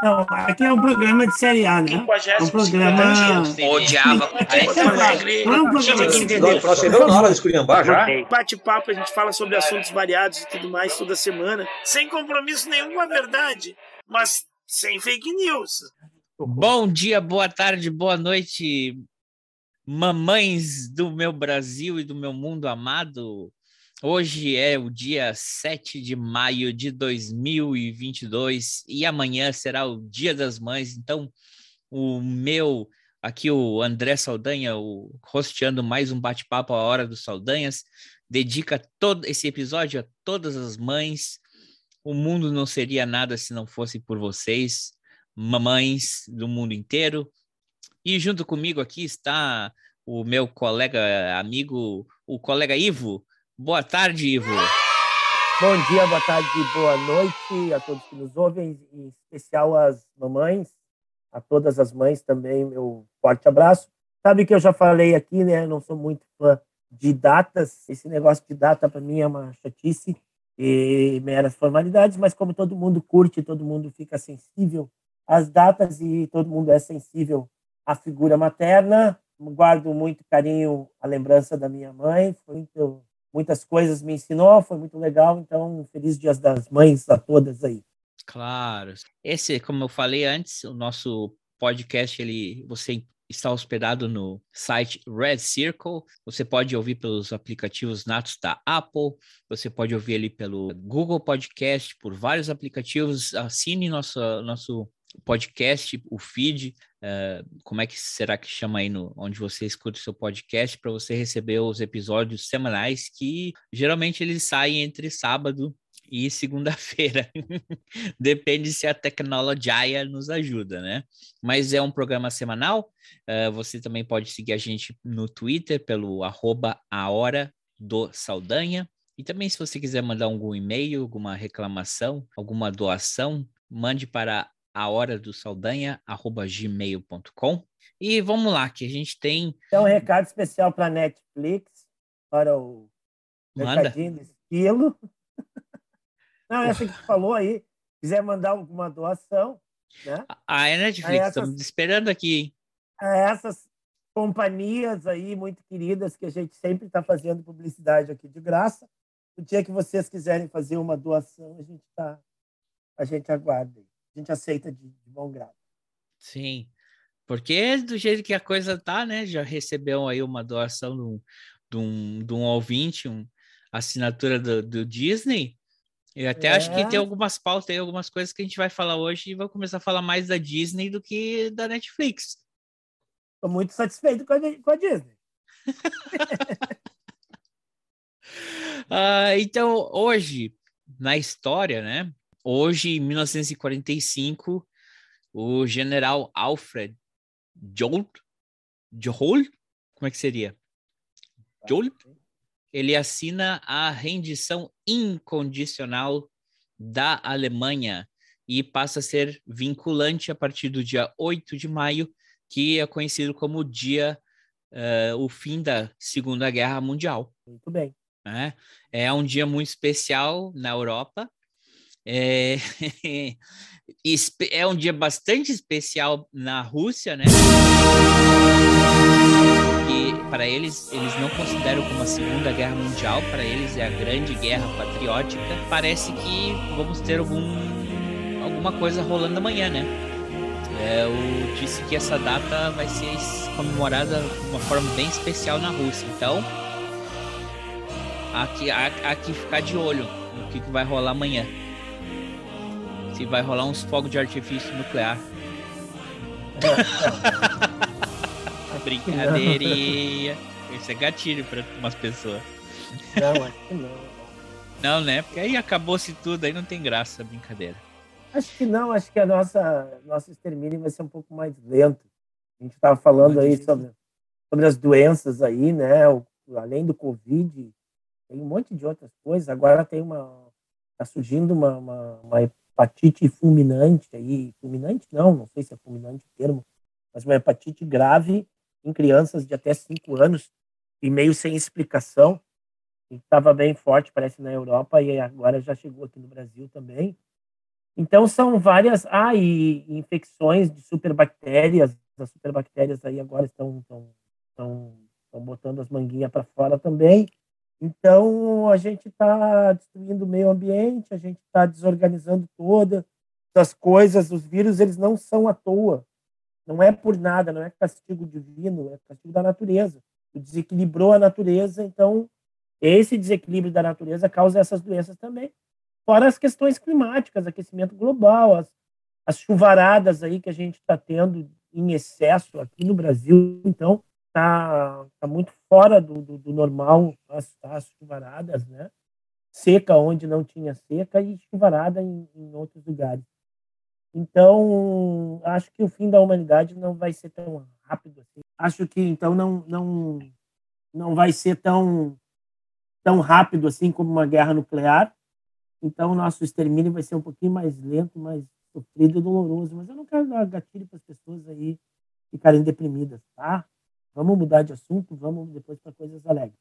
Não, aqui é um programa de série A, né? É um programa. Odiava. Você deu na hora de esculhambar já? Bate-papo, a gente fala sobre assuntos variados e tudo mais toda semana, sem compromisso nenhum com a verdade, mas sem fake news. Bom dia, boa tarde, boa noite, mamães do meu Brasil e do meu mundo amado. Hoje é o dia 7 de maio de 2022 e amanhã será o Dia das Mães. Então, o meu, aqui o André Saldanha, o rosteando mais um bate-papo à Hora dos Saldanhas, dedica todo esse episódio a todas as mães. O mundo não seria nada se não fosse por vocês, mamães do mundo inteiro. E junto comigo aqui está o meu colega, amigo, o colega Ivo. Boa tarde, Ivo. Bom dia, boa tarde, boa noite a todos que nos ouvem, em especial as mamães, a todas as mães também, meu forte abraço. Sabe que eu já falei aqui, né? Não sou muito fã de datas. Esse negócio de data para mim é uma chatice e meras formalidades, mas como todo mundo curte, todo mundo fica sensível às datas e todo mundo é sensível à figura materna, guardo muito carinho a lembrança da minha mãe, foi muito muitas coisas me ensinou, foi muito legal. Então, feliz Dias das Mães a todas aí. Claro. Esse, como eu falei antes, o nosso podcast, ele, você está hospedado no site Red Circle. Você pode ouvir pelos aplicativos natos da Apple, você pode ouvir ele pelo Google Podcast, por vários aplicativos. Assine nosso, nosso podcast, o feed, uh, como é que será que chama aí no, onde você escuta o seu podcast para você receber os episódios semanais que geralmente eles saem entre sábado e segunda-feira. Depende se a tecnologia nos ajuda, né? Mas é um programa semanal. Uh, você também pode seguir a gente no Twitter pelo arroba a hora do Saldanha. E também, se você quiser mandar algum e-mail, alguma reclamação, alguma doação, mande para a hora do Saldanha, arroba gmail.com. E vamos lá, que a gente tem. Então, um recado especial para a Netflix, para o Manda. recadinho do estilo. Não, essa que falou aí, quiser mandar alguma doação, né? Ah, é Netflix, essas, estamos esperando aqui. A essas companhias aí muito queridas que a gente sempre está fazendo publicidade aqui de graça. O dia que vocês quiserem fazer uma doação, a gente tá, a gente aguarda a gente aceita de, de bom grado. Sim, porque do jeito que a coisa tá, né? Já recebeu aí uma doação de um, de um, de um ouvinte, um, assinatura do, do Disney. Eu até é. acho que tem é. algumas pautas aí, algumas coisas que a gente vai falar hoje e vou começar a falar mais da Disney do que da Netflix. Estou muito satisfeito com a, com a Disney. uh, então, hoje, na história, né? Hoje, em 1945, o general Alfred Jolt, Jolt, como é que seria? Jolt, ele assina a rendição incondicional da Alemanha e passa a ser vinculante a partir do dia 8 de maio, que é conhecido como o dia, uh, o fim da Segunda Guerra Mundial. Muito bem. É, é um dia muito especial na Europa, é, é um dia bastante especial na Rússia, né? E para eles, eles não consideram como a Segunda Guerra Mundial, para eles é a Grande Guerra Patriótica. Parece que vamos ter algum, alguma coisa rolando amanhã, né? É, eu disse que essa data vai ser comemorada de uma forma bem especial na Rússia. Então, aqui, aqui ficar de olho no que, que vai rolar amanhã se vai rolar uns fogos de artifício nuclear. Brincadeirinha. Isso é gatilho para umas pessoas. Não, acho que não. Não, né? Porque aí acabou-se tudo, aí não tem graça a brincadeira. Acho que não, acho que a nossa nosso extermínio vai ser um pouco mais lento. A gente estava falando aí sobre, sobre as doenças aí, né? O, além do Covid, tem um monte de outras coisas. Agora tem uma. Está surgindo uma, uma, uma hepatite fulminante aí, fulminante não, não sei se é fulminante o termo, mas uma hepatite grave em crianças de até 5 anos e meio sem explicação. Estava bem forte, parece, na Europa e agora já chegou aqui no Brasil também. Então, são várias. Ah, e infecções de superbactérias. As superbactérias aí agora estão, estão, estão, estão botando as manguinhas para fora também. Então, a gente está destruindo o meio ambiente, a gente está desorganizando todas as coisas. Os vírus, eles não são à toa. Não é por nada, não é castigo divino, é castigo da natureza. Desequilibrou a natureza, então esse desequilíbrio da natureza causa essas doenças também. Fora as questões climáticas, aquecimento global, as, as chuvaradas aí que a gente está tendo em excesso aqui no Brasil. Então, está tá muito fora do, do, do normal as, as, chuvaradas, né? Seca onde não tinha seca e chuvarada em, em, outros lugares. Então, acho que o fim da humanidade não vai ser tão rápido assim. Acho que, então, não, não, não vai ser tão, tão rápido assim como uma guerra nuclear. Então, o nosso extermínio vai ser um pouquinho mais lento, mais sofrido e doloroso. Mas eu não quero dar gatilho para as pessoas aí ficarem deprimidas, tá? Vamos mudar de assunto, vamos depois para coisas alegres.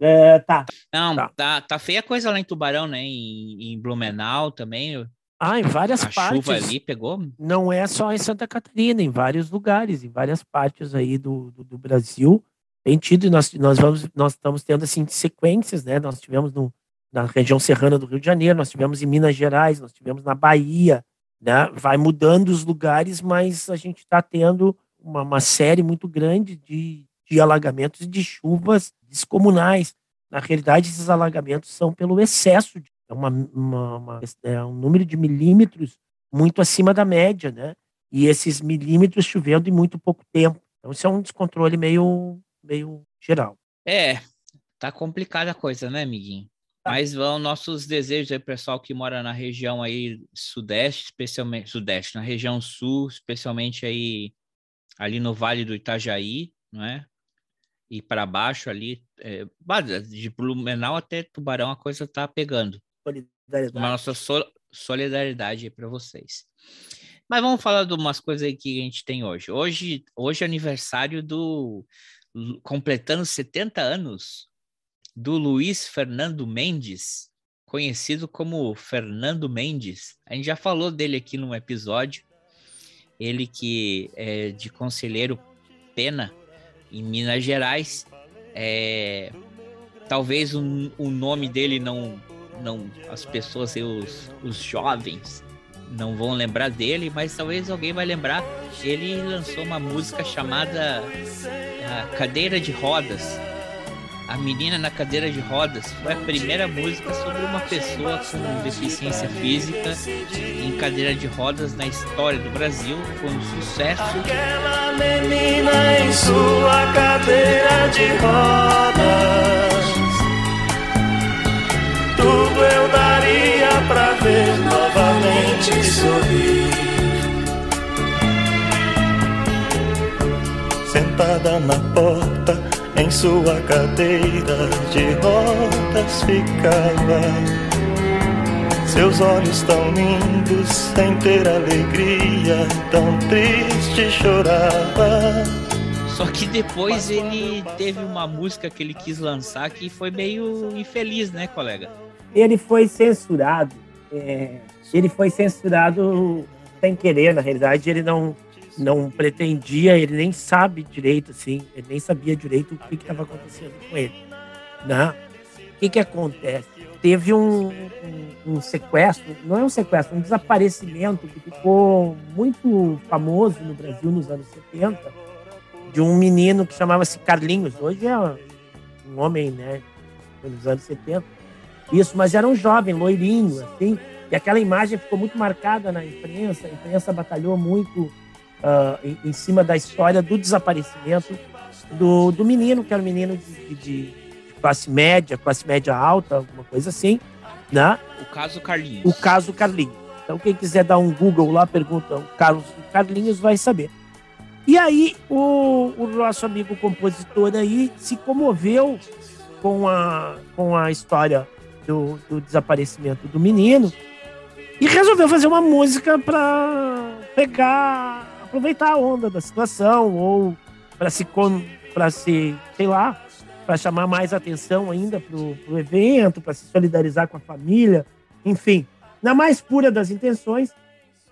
É, tá. Não, tá. tá. Tá, feia a coisa lá em Tubarão, né? Em, em Blumenau também. Ah, em várias a partes. chuva ali pegou? Não é só em Santa Catarina, em vários lugares, em várias partes aí do, do, do Brasil. Tem tido, nós, nós, vamos, nós estamos tendo assim sequências, né? Nós tivemos no, na região serrana do Rio de Janeiro, nós tivemos em Minas Gerais, nós tivemos na Bahia, né? Vai mudando os lugares, mas a gente está tendo uma, uma série muito grande de, de alagamentos e de chuvas descomunais. Na realidade, esses alagamentos são pelo excesso, de, é uma, uma, uma, é um número de milímetros muito acima da média, né? E esses milímetros chovendo em muito pouco tempo. Então, isso é um descontrole meio, meio geral. É, tá complicada a coisa, né, amiguinho? Tá. Mas vão nossos desejos aí, pessoal que mora na região aí sudeste, especialmente sudeste, na região sul, especialmente aí ali no Vale do Itajaí, não é? E para baixo ali, é, de Blumenau até Tubarão, a coisa tá pegando. Solidariedade. Uma nossa so solidariedade para vocês. Mas vamos falar de umas coisas aí que a gente tem hoje. Hoje, hoje é aniversário do completando 70 anos do Luiz Fernando Mendes, conhecido como Fernando Mendes. A gente já falou dele aqui num episódio ele que é de Conselheiro Pena, em Minas Gerais. É, talvez o, o nome dele não, não as pessoas, os, os jovens, não vão lembrar dele, mas talvez alguém vai lembrar. Ele lançou uma música chamada Cadeira de Rodas a Menina na Cadeira de Rodas foi a primeira música sobre uma pessoa com deficiência física em cadeira de rodas na história do Brasil. Foi um sucesso. Aquela menina em sua cadeira de rodas. Tudo eu daria pra ver novamente sorrir. Sentada na porta em sua cadeira de rodas ficava. Seus olhos tão lindos, sem ter alegria, tão triste chorava. Só que depois ele teve uma música que ele quis lançar que foi meio infeliz, né, colega? Ele foi censurado. É, ele foi censurado sem querer, na realidade. Ele não, não pretendia, ele nem sabe direito, assim, ele nem sabia direito o que estava acontecendo com ele. Né? O que, que acontece? Teve um, um, um, sequestro, não é um sequestro, um desaparecimento que ficou muito famoso no Brasil nos anos 70, de um menino que chamava-se Carlinhos. Hoje é um homem, né, nos anos 70. Isso, mas era um jovem, loirinho, assim, e aquela imagem ficou muito marcada na imprensa, a imprensa batalhou muito uh, em, em, cima da história do desaparecimento do, do menino, que era um menino de, de, classe média, classe média alta, alguma coisa assim, né? O caso Carlinhos. O caso Carlinhos. Então, quem quiser dar um Google lá, pergunta o Carlos Carlinhos, vai saber. E aí, o, o nosso amigo compositor aí se comoveu com a, com a história do, do desaparecimento do menino e resolveu fazer uma música para pegar aproveitar a onda da situação ou para se para se, sei lá, para chamar mais atenção ainda pro, pro evento, para se solidarizar com a família, enfim. na mais pura das intenções,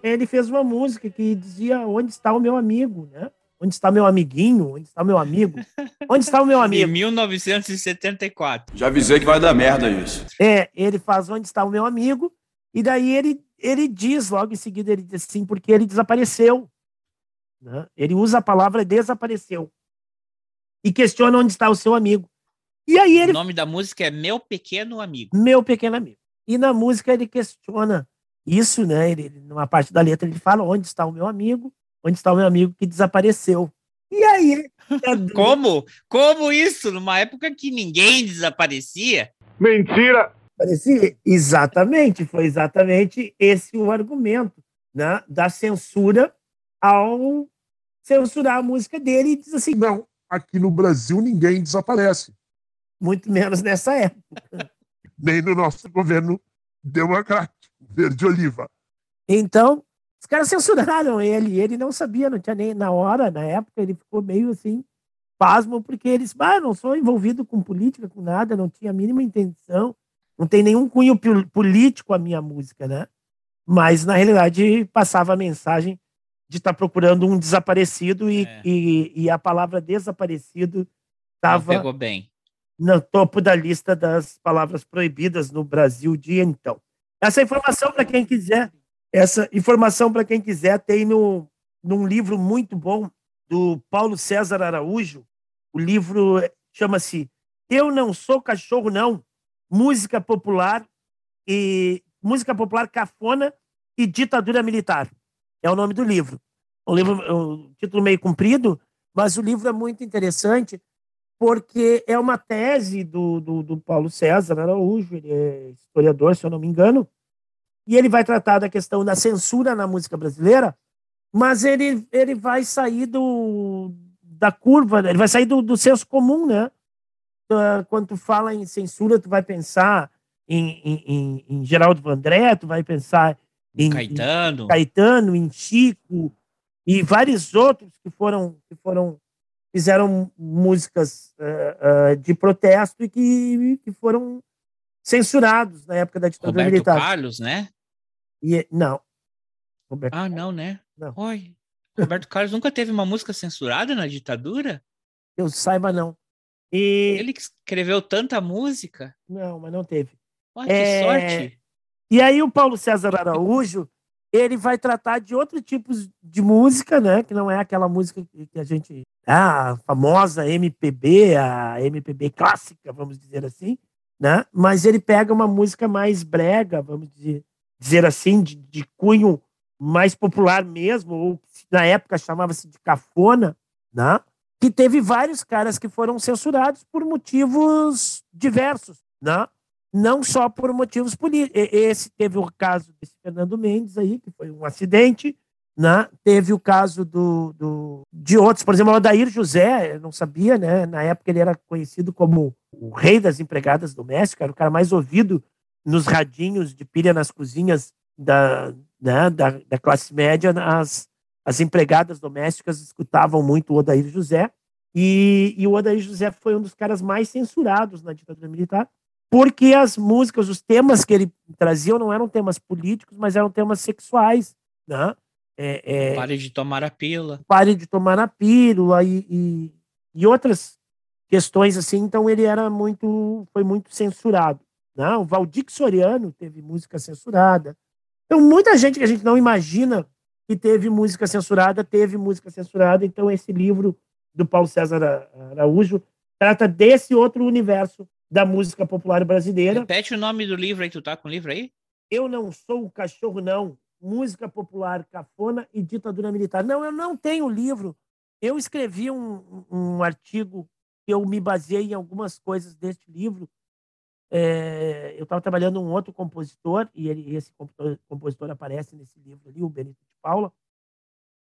ele fez uma música que dizia onde está o meu amigo, né? Onde está meu amiguinho? Onde está meu amigo? Onde está o meu Em amigo? 1974. Já avisei que vai dar merda isso. É, ele faz onde está o meu amigo, e daí ele, ele diz, logo em seguida, ele diz assim, porque ele desapareceu. Né? Ele usa a palavra desapareceu. E questiona onde está o seu amigo. E aí O ele, nome da música é Meu Pequeno Amigo. meu pequeno amigo. E na música ele questiona isso, né? Ele, ele- numa parte da letra ele fala onde está o meu amigo, onde está o meu amigo que desapareceu. E aí, Como? Como isso? Numa época que ninguém desaparecia? Mentira! Parecia exatamente, foi exatamente esse o argumento né, da censura ao censurar a música dele e diz assim, Não, aqui no Brasil ninguém desaparece. muito menos nessa época. Nem no nosso governo democrático, verde-oliva. Então, os caras censuraram ele, ele não sabia, não tinha nem na hora, na época, ele ficou meio assim, pasmo, porque eles, ah, não sou envolvido com política, com nada, não tinha a mínima intenção, não tem nenhum cunho pol- político a minha música, né? Mas, na realidade, passava a mensagem de estar procurando um desaparecido e, É. e, e a palavra desaparecido estava pegou bem. no topo da lista das palavras proibidas no Brasil de então. Essa informação para quem quiser, essa informação para quem quiser tem no num livro muito bom do Paulo César Araújo. O livro chama-se Eu não sou cachorro não, música popular e música popular cafona e ditadura militar. É o nome do livro. Um livro, é um título meio comprido, mas o livro é muito interessante porque é uma tese do, do, do Paulo César Araújo, ele é historiador, se eu não me engano, e ele vai tratar da questão da censura na música brasileira, mas ele, ele vai sair do, da curva, ele vai sair do, do senso comum, né? Ah, Quando tu fala em censura, tu vai pensar em, em, em, em Geraldo Vandré, tu vai pensar em, em Caetano. Caetano, em Chico e vários outros que foram que foram fizeram músicas eh, eh, de protesto e que, que foram censurados na época da ditadura Roberto militar. Carlos, né? E, não. Roberto, Ah, não, né? Não. Oi. Roberto Carlos nunca teve uma música censurada na ditadura? eu saiba não. E Ele que escreveu tanta música? não, mas não teve. Olha que É, sorte. E aí o Paulo César Araújo, ele vai tratar de outros tipos de música, né? Que não é aquela música que a gente... Ah, a famosa MPB, a MPB clássica, vamos dizer assim, né? Mas ele pega uma música mais brega, vamos dizer, dizer assim, de, de cunho mais popular mesmo, ou na época chamava-se de cafona, né? Que teve vários caras que foram censurados por motivos diversos, né? Não só por motivos políticos. Esse teve o caso desse Fernando Mendes aí, que foi um acidente, né? Teve o caso do, do de outros, por exemplo, o Adair José, eu não sabia, né? Na época ele era conhecido como o rei das empregadas domésticas, era o cara mais ouvido nos radinhos de pilha nas cozinhas da, né, da, da classe média, as, as empregadas domésticas escutavam muito o Odair José, e, e o Odair José foi um dos caras mais censurados na ditadura militar, porque as músicas, os temas que ele trazia não eram temas políticos, mas eram temas sexuais, né? É, é, Pare de tomar a pílula. pare de tomar a pílula e, e, e outras questões assim. Então ele era muito, foi muito censurado. Né? O Valdir Soriano teve música censurada. Então muita gente que a gente não imagina que teve música censurada teve música censurada. Então esse livro do Paulo César Araújo trata desse outro universo da música popular brasileira. Repete o nome do livro aí, tu tá com o livro aí? Eu não sou o cachorro, não. Música popular, cafona e ditadura militar. Não, eu não tenho livro. Eu escrevi um, um artigo que eu me baseei em algumas coisas deste livro. É, eu estava trabalhando um outro compositor, e ele, esse compositor, compositor aparece nesse livro ali, o Benito de Paula.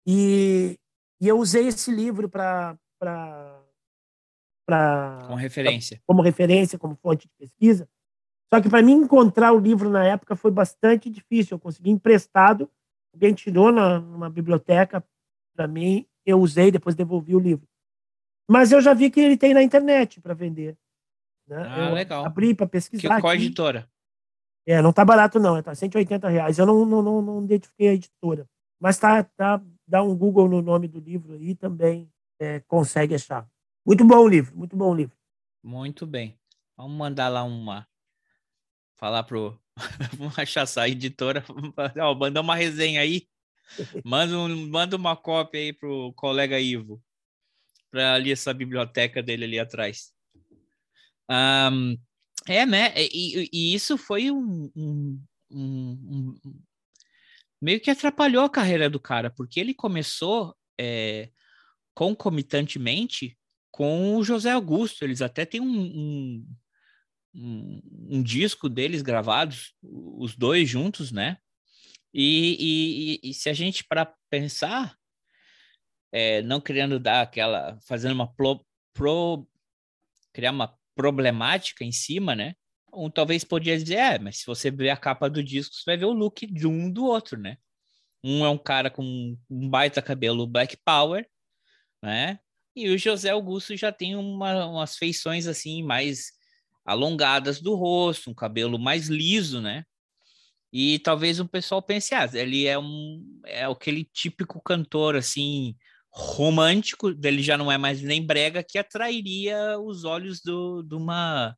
E, e eu usei esse livro para Com referência. como referência, como fonte de pesquisa. Só que para mim encontrar o livro na época foi bastante difícil. Eu consegui emprestado, alguém tirou na, numa biblioteca para mim, eu usei, depois devolvi o livro. Mas eu já vi que ele tem na internet para vender. Né? Ah, eu legal. Abri para Que, pesquisar. qual aqui. editora? É, não tá barato não, tá 180 reais. Eu não, não, não, não identifiquei a editora. Mas tá, tá, dá um Google no nome do livro aí também é, consegue achar. Muito bom o livro, muito bom o livro. Muito bem. Vamos mandar lá uma. Falar pro. Vamos achar essa editora. Ó, mandar uma resenha aí. Manda, um, manda uma cópia aí pro colega Ivo. Para ali essa biblioteca dele ali atrás. Um, é, né? E, e, isso foi um, um, um, meio que atrapalhou a carreira do cara, porque ele começou é, concomitantemente com o José Augusto. Eles até têm um, um, um, um disco deles gravados, os dois juntos, né? E, e, e se a gente para pensar, é, não querendo dar aquela, fazendo uma pro, pro, criar uma problemática em cima, né? Um talvez podia dizer, é, mas se você ver a capa do disco, você vai ver o look de um do outro, né? Um é um cara com um baita cabelo Black Power, né? E o José Augusto já tem uma, umas feições assim mais alongadas do rosto, um cabelo mais liso, né? E talvez o pessoal pense, ah, ele é um é aquele típico cantor assim romântico, dele já não é mais nem brega que atrairia os olhos do, de uma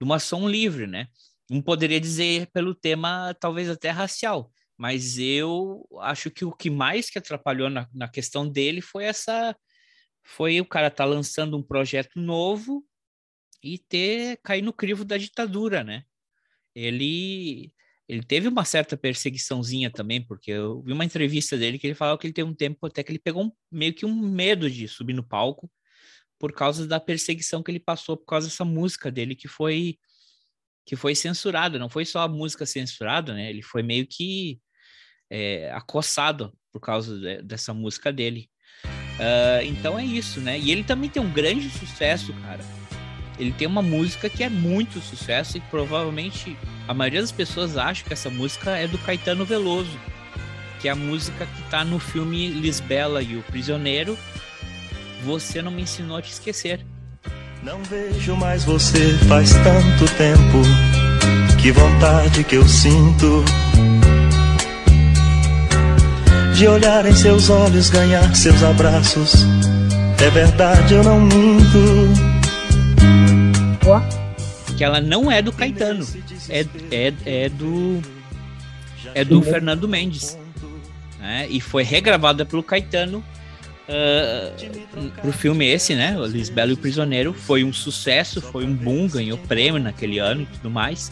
de uma som livre, né? Um poderia dizer pelo tema talvez até racial, mas eu acho que o que mais que atrapalhou na, na questão dele foi essa foi o cara estar tá lançando um projeto novo e ter cair no crivo da ditadura, né? Ele ele teve uma certa perseguiçãozinha também, porque eu vi uma entrevista dele que ele falava que ele teve um tempo até que ele pegou um, meio que um medo de subir no palco por causa da perseguição que ele passou por causa dessa música dele que foi que foi censurada, não foi só a música censurada, né? Ele foi meio que é, acossado por causa de, dessa música dele. Uh, então é isso, né? E ele também tem um grande sucesso, cara ele tem uma música que é muito sucesso e provavelmente a maioria das pessoas acha que essa música é do Caetano Veloso, que é a música que tá no filme Lisbela e o Prisioneiro. Você não me ensinou a te esquecer. Não vejo mais você faz tanto tempo. Que vontade que eu sinto de olhar em seus olhos, ganhar seus abraços. É verdade, eu não minto que ela não é do Caetano, é, é, é do é do Fernando Mendes, né? E foi regravada pelo Caetano uh, pro filme esse, né? O Lisbelo e o Prisioneiro foi um sucesso, foi um boom, ganhou prêmio naquele ano e tudo mais.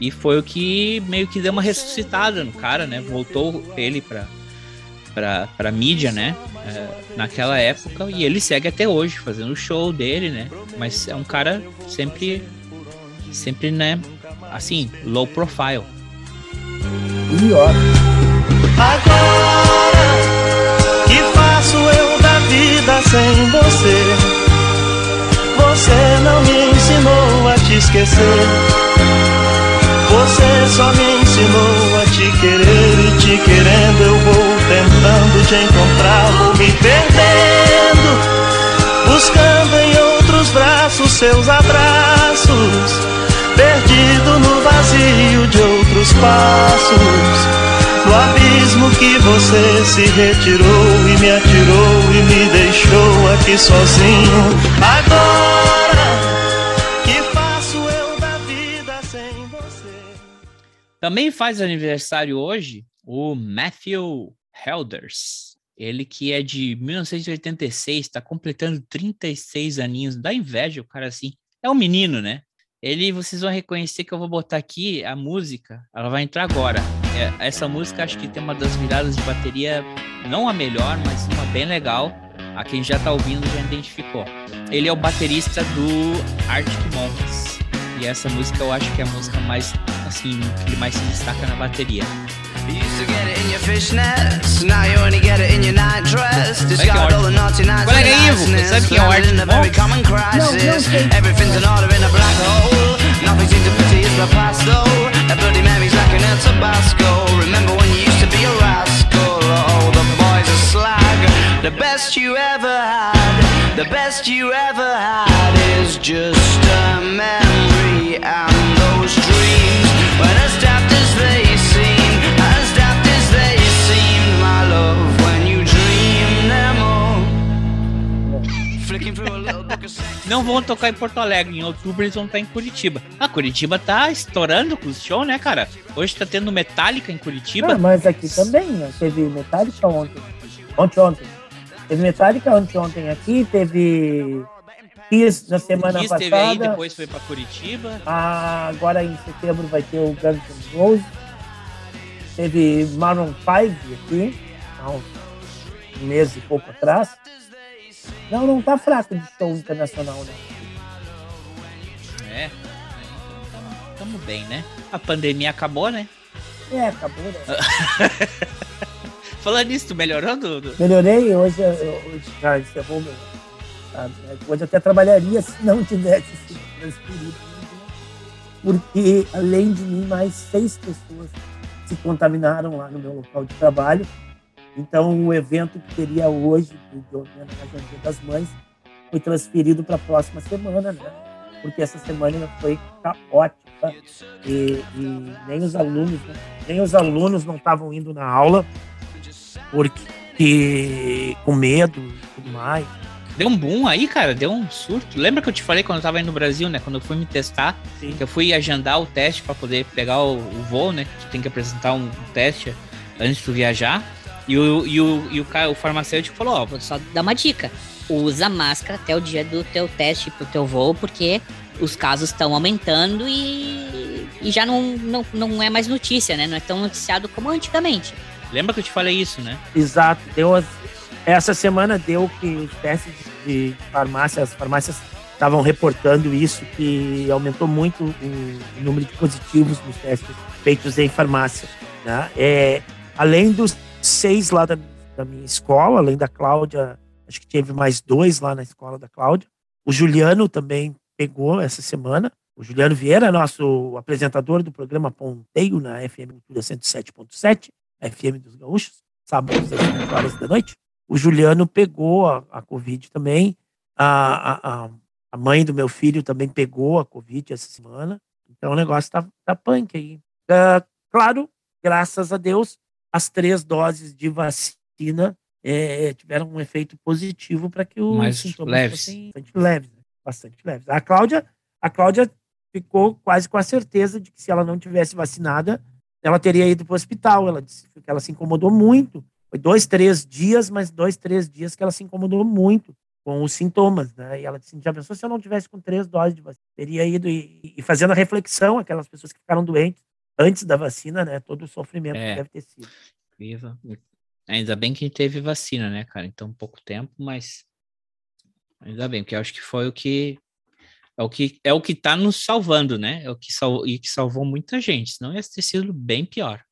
E foi o que meio que deu uma ressuscitada no cara, né? Voltou ele para para para mídia, né? É, naquela época e ele segue até hoje fazendo o show dele, né? Mas é um cara sempre sempre, né? Assim, low profile. E ó. Agora que faço eu da vida sem você? Você não me ensinou a te esquecer. Você só me ensinou a te querer e te querendo eu vou tentando te encontrar, vou me perdendo, buscando em outros braços seus abraços perdido no vazio de outros passos. No abismo que você se retirou e me atirou e me deixou aqui sozinho. Agora que faço eu da vida sem você? Também faz aniversário hoje o Matthew Helders. Ele que é de 1986, está completando 36 aninhos. Dá inveja o cara assim. É um menino, né? Ele, vocês vão reconhecer que eu vou botar aqui a música, ela vai entrar agora. É, essa música acho que tem uma das viradas de bateria, não a melhor, mas uma bem legal. A quem já tá ouvindo já identificou. Ele é o baterista do Arctic Monkeys. E essa música eu acho que é a música mais, assim, que ele mais se destaca na bateria. You used to get it in your fishnets, now you only get it in your night dress. Discard all the naughty nights and niceness. Landing in a very common crisis. Everything's in order in a black hole. Nothing seems to pity is the past though. That bloody Mary's like an El Tabasco. Remember when you used to be a rascal? Oh, the boys are slag. The best you ever had, the best you ever had is just a memory and those dreams. When it's não vão tocar em Porto Alegre. Em outubro eles vão estar em Curitiba. Ah, Curitiba tá estourando com o show, né, cara? Hoje tá tendo Metallica em Curitiba. Ah, mas aqui também, né? Teve Metallica ontem. Ontem, ontem. Teve Metallica ontem, ontem aqui. Teve Kiss na semana Kiss passada. teve aí, depois foi pra Curitiba. Ah, agora em setembro vai ter o Guns N' Roses. Teve Maroon 5 aqui, há um mês e pouco atrás. Não, não tá fraco de show internacional, né? É. Tamo bem, né? A pandemia acabou, né? É, acabou, né? Falando nisso, tu melhorou, Dudu? Melhorei, hoje, hoje já encerrou meu. sabe, né? Hoje eu até trabalharia se não tivesse sido transferido. Porque, além de mim, mais seis pessoas se contaminaram lá no meu local de trabalho. Então, o evento que teria hoje, ao Dia das Mães, foi transferido para a próxima semana, né? Porque essa semana foi caótica e, e nem os alunos, nem os alunos não estavam indo na aula porque com medo e tudo mais. Deu um boom aí, cara, deu um surto. Lembra que eu te falei quando eu tava aí no Brasil, né? Quando eu fui me testar, Sim. que eu fui agendar o teste pra poder pegar o, o voo, né? Tu tem que apresentar um, teste antes de tu viajar. E o, e o, e o, o farmacêutico falou, ó, Vou só dar uma dica. Usa máscara até o dia do teu teste pro teu voo, porque os casos estão aumentando e, e já não, não, não é mais notícia, né? Não é tão noticiado como antigamente. lembra que eu te falei isso, né? Exato. Deu as- essa semana deu que os testes de farmácia, as farmácias estavam reportando isso, que aumentou muito o número de positivos nos testes feitos em farmácia. Né? É, além dos seis lá da, da minha escola, além da Cláudia, acho que teve mais dois lá na escola da Cláudia. O Juliano também pegou essa semana. O Juliano Vieira, nosso apresentador do programa Ponteio na FM Cultura 107.7, a FM dos Gaúchos, sábados às 5 horas da noite. O Juliano pegou a, a Covid também. A, a, a- mãe do meu filho também pegou a Covid essa semana. Então o negócio tá, tá punk aí. Ah, claro, graças a Deus, as três doses de vacina eh, tiveram um efeito positivo para que os Mais sintomas leves. fossem bastante leves. né? Bastante leves. A Cláudia, a Cláudia ficou quase com a certeza de que se ela não tivesse vacinada, ela teria ido para o hospital. Ela disse que ela se incomodou muito. Foi dois, três dias, mas dois, três dias que ela se incomodou muito com os sintomas, né? E ela disse, já pensou se eu não tivesse com três doses de vacina? Teria ido e, e fazendo a reflexão, aquelas pessoas que ficaram doentes antes da vacina, né? Todo o sofrimento É. que deve ter sido. Viva. Ainda bem que teve vacina, né, cara? Então, pouco tempo, mas ainda bem, porque eu acho que foi o que é o que é o que tá nos salvando, né? É o que salvou e que salvou muita gente, senão ia ter sido bem pior.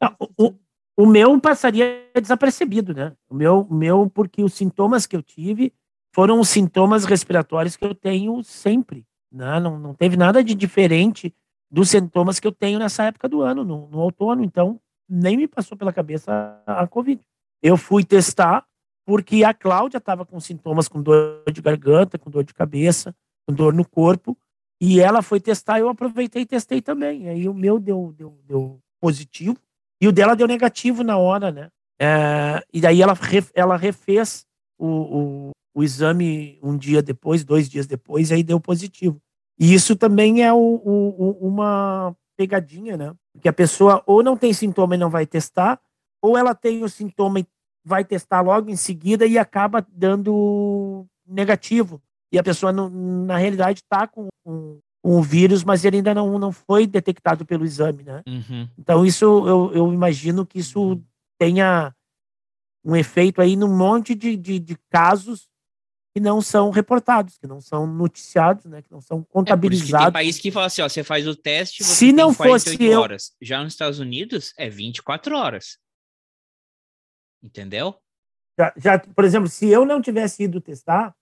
Ah, o, o- o meu passaria desapercebido, né? O meu, o meu, porque os sintomas que eu tive foram os sintomas respiratórios que eu tenho sempre, né? Não, não teve nada de diferente dos sintomas que eu tenho nessa época do ano, no, no outono. Então, nem me passou pela cabeça a, a Covid. Eu fui testar porque a Cláudia estava com sintomas com dor de garganta, com dor de cabeça, com dor no corpo, e ela foi testar, eu aproveitei e testei também. Aí o meu deu, deu, deu positivo e o dela deu negativo na hora, né? É, e daí ela, ela refez o, o, o exame um dia depois, dois dias depois, e aí deu positivo. E isso também é o, o- o- uma pegadinha, né? Porque a pessoa ou não tem sintoma e não vai testar, ou ela tem o sintoma e vai testar logo em seguida e acaba dando negativo. E a pessoa, não- na realidade, está com, o vírus, mas ele ainda não, não foi detectado pelo exame, né? Uhum. Então, isso eu, eu imagino que isso tenha um efeito aí num monte de, de, de casos que não são reportados, que não são noticiados, né, que não são É, isso que tem contabilizados. país que fala assim, ó, você faz o teste, você Se tem não 48 fosse eu- horas. Já nos Estados Unidos é 24 horas. Entendeu? Já, já, por exemplo, se eu não tivesse ido testar,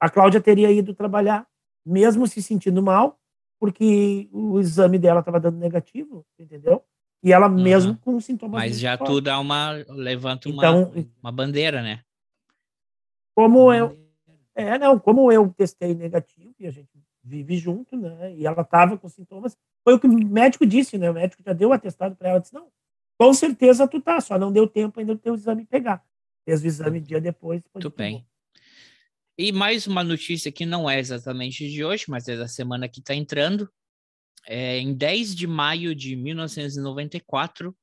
a Cláudia teria ido trabalhar, mesmo se sentindo mal, porque o exame dela estava dando negativo, entendeu? E ela mesmo com sintomas. Mas já tu dá uma levanta uma, Então- uma bandeira, né? Como eu, É, não, como eu testei negativo e a gente vive junto, né? E ela estava com sintomas, foi o que o médico disse, né? O médico já deu o atestado para ela, disse: "Não, com certeza tu tá, só não deu tempo ainda do teu exame pegar". Fez o exame dia depois, Muito bem. E mais uma notícia que não é exatamente de hoje, mas é da semana que está entrando. É, em 10 de maio de 1994,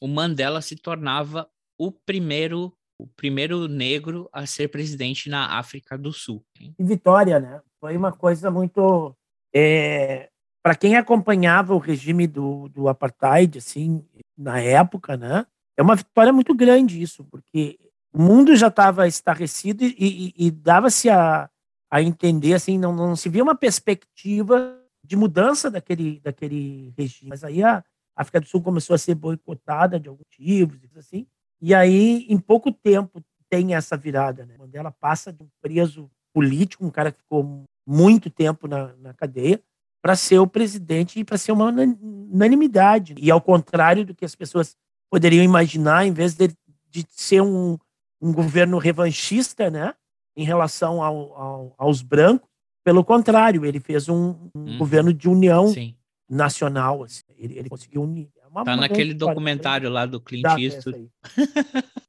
o Mandela se tornava o primeiro o primeiro negro a ser presidente na África do Sul. E vitória, né? Foi uma coisa muito é, para quem acompanhava o regime do, do apartheid, assim, na época, né? É uma vitória muito grande isso, porque o mundo já estava estarrecido e, e, e dava-se a, a entender, assim, não, não se via uma perspectiva de mudança daquele, daquele regime. Mas aí a África do Sul começou a ser boicotada de alguns motivos, assim, e aí, em pouco tempo, tem essa virada. Né? Mandela passa de um preso político, um cara que ficou muito tempo na, na cadeia, para ser o presidente e para ser uma unanimidade. E ao contrário do que as pessoas poderiam imaginar, em vez de, de ser um, um governo revanchista, né, em relação ao, ao, aos brancos, pelo contrário, ele fez um, um uhum. governo de união Sim. nacional. Assim. Ele, ele conseguiu unir. É tá naquele documentário lá do Clint Eastwood.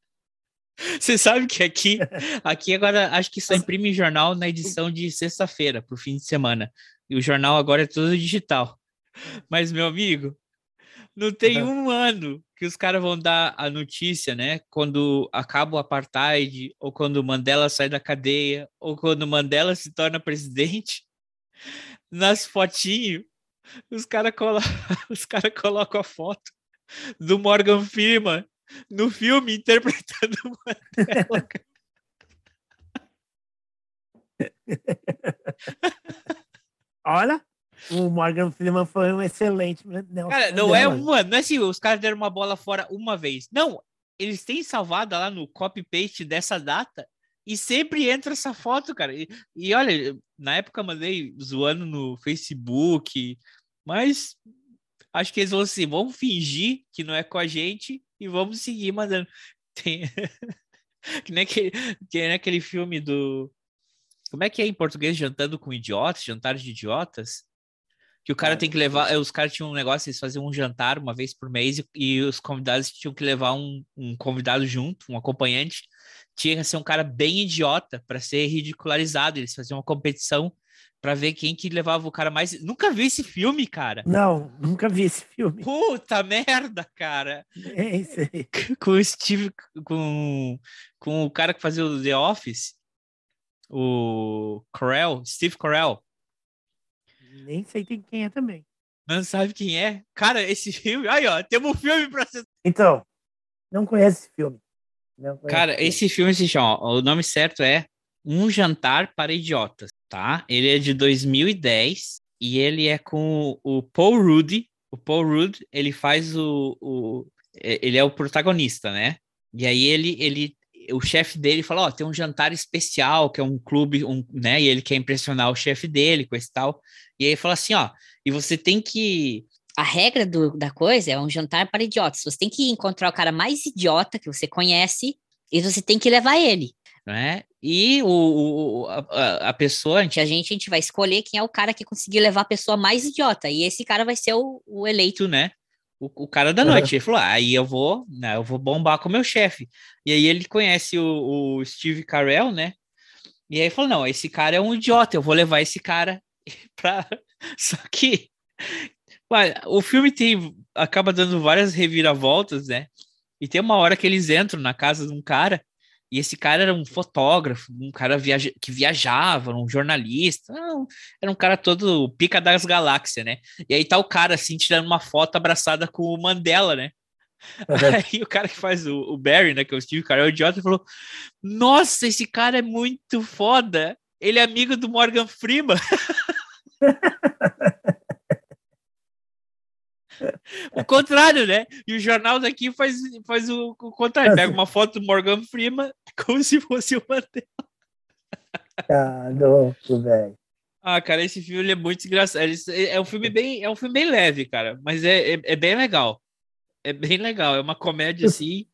Você sabe que aqui, aqui agora acho que só imprime jornal na edição de sexta-feira, para o fim de semana. E o jornal agora é todo digital. Mas, meu amigo, não tem um ano que os caras vão dar a notícia, né? Quando acaba o apartheid, ou quando Mandela sai da cadeia, ou quando Mandela se torna presidente. Nas fotinhos, os caras colo... cara colocam a foto do Morgan Freeman no filme interpretando Mandela. Olha, o Morgan Freeman foi um excelente. Cara, não é uma, não é assim, os caras deram uma bola fora uma vez. Não, eles têm salvado lá no copy-paste dessa data e sempre entra essa foto, cara. E, e olha, na época mandei zoando no Facebook, mas acho que eles vão assim, vamos fingir que não é com a gente e vamos seguir mandando. Tem... que, nem aquele, que nem aquele filme do. Como é que é em português? Jantando com idiotas, jantar de idiotas? Que o cara tem que levar. Os caras tinham um negócio, eles faziam um jantar uma vez por mês e, e os convidados tinham que levar um, um convidado junto, um acompanhante. Tinha que ser um cara bem idiota para ser ridicularizado. Eles faziam uma competição para ver quem que levava o cara mais. Nunca vi esse filme, cara. Não, nunca vi esse filme. Puta merda, cara. É isso aí. Com o Steve, com, com o cara que fazia o The Office, o Carell, Steve Carell. Nem sei quem é também. Não sabe quem é? Cara, esse filme. Aí, ó, temos um filme pra você. Então, não conhece esse filme. Conhece cara, esse filme. esse filme se chama. O nome certo é Um Jantar para Idiotas tá? Ele é de 2010 e ele é com o Paul Rudd. O Paul Rudd, ele faz o, o ele é o protagonista, né? E aí ele, ele o chefe dele fala, ó, oh, tem um jantar especial, que é um clube, um, né? E ele quer impressionar o chefe dele com esse tal. E aí fala assim, ó, e você tem que a regra do, da coisa é um jantar para idiotas. Você tem que encontrar o cara mais idiota que você conhece e você tem que levar ele né? E o, o a, a, pessoa. A gente, a gente vai escolher quem é o cara que conseguir levar a pessoa mais idiota. E esse cara vai ser o, o eleito. né? O, o cara da noite. Ele falou: ah, aí eu vou, né, eu vou bombar com o meu chefe. E aí ele conhece o, o Steve Carell, né? E aí falou: não, esse cara é um idiota, eu vou levar esse cara pra. Só que o filme tem acaba dando várias reviravoltas, né? E tem uma hora que eles entram na casa de um cara e esse cara era um fotógrafo, um cara viaja que viajava, um jornalista, era um cara todo pica das galáxias, né? E aí tá o cara assim tirando uma foto abraçada com o Mandela, né? Aí o cara que faz o, o, Barry, né, que é o Steve Carell, o idiota, falou: Nossa, esse cara é muito foda. Ele é amigo do Morgan Freeman. o contrário, né? E o jornal daqui faz, faz o, o contrário. Pega uma foto do Morgan Freeman como se fosse o Mandela. Ah, louco, velho. Ah, cara, esse filme é muito engraçado. É um filme bem, é um filme bem leve, cara, mas é, é, é bem legal. É bem legal, é uma comédia tu, assim.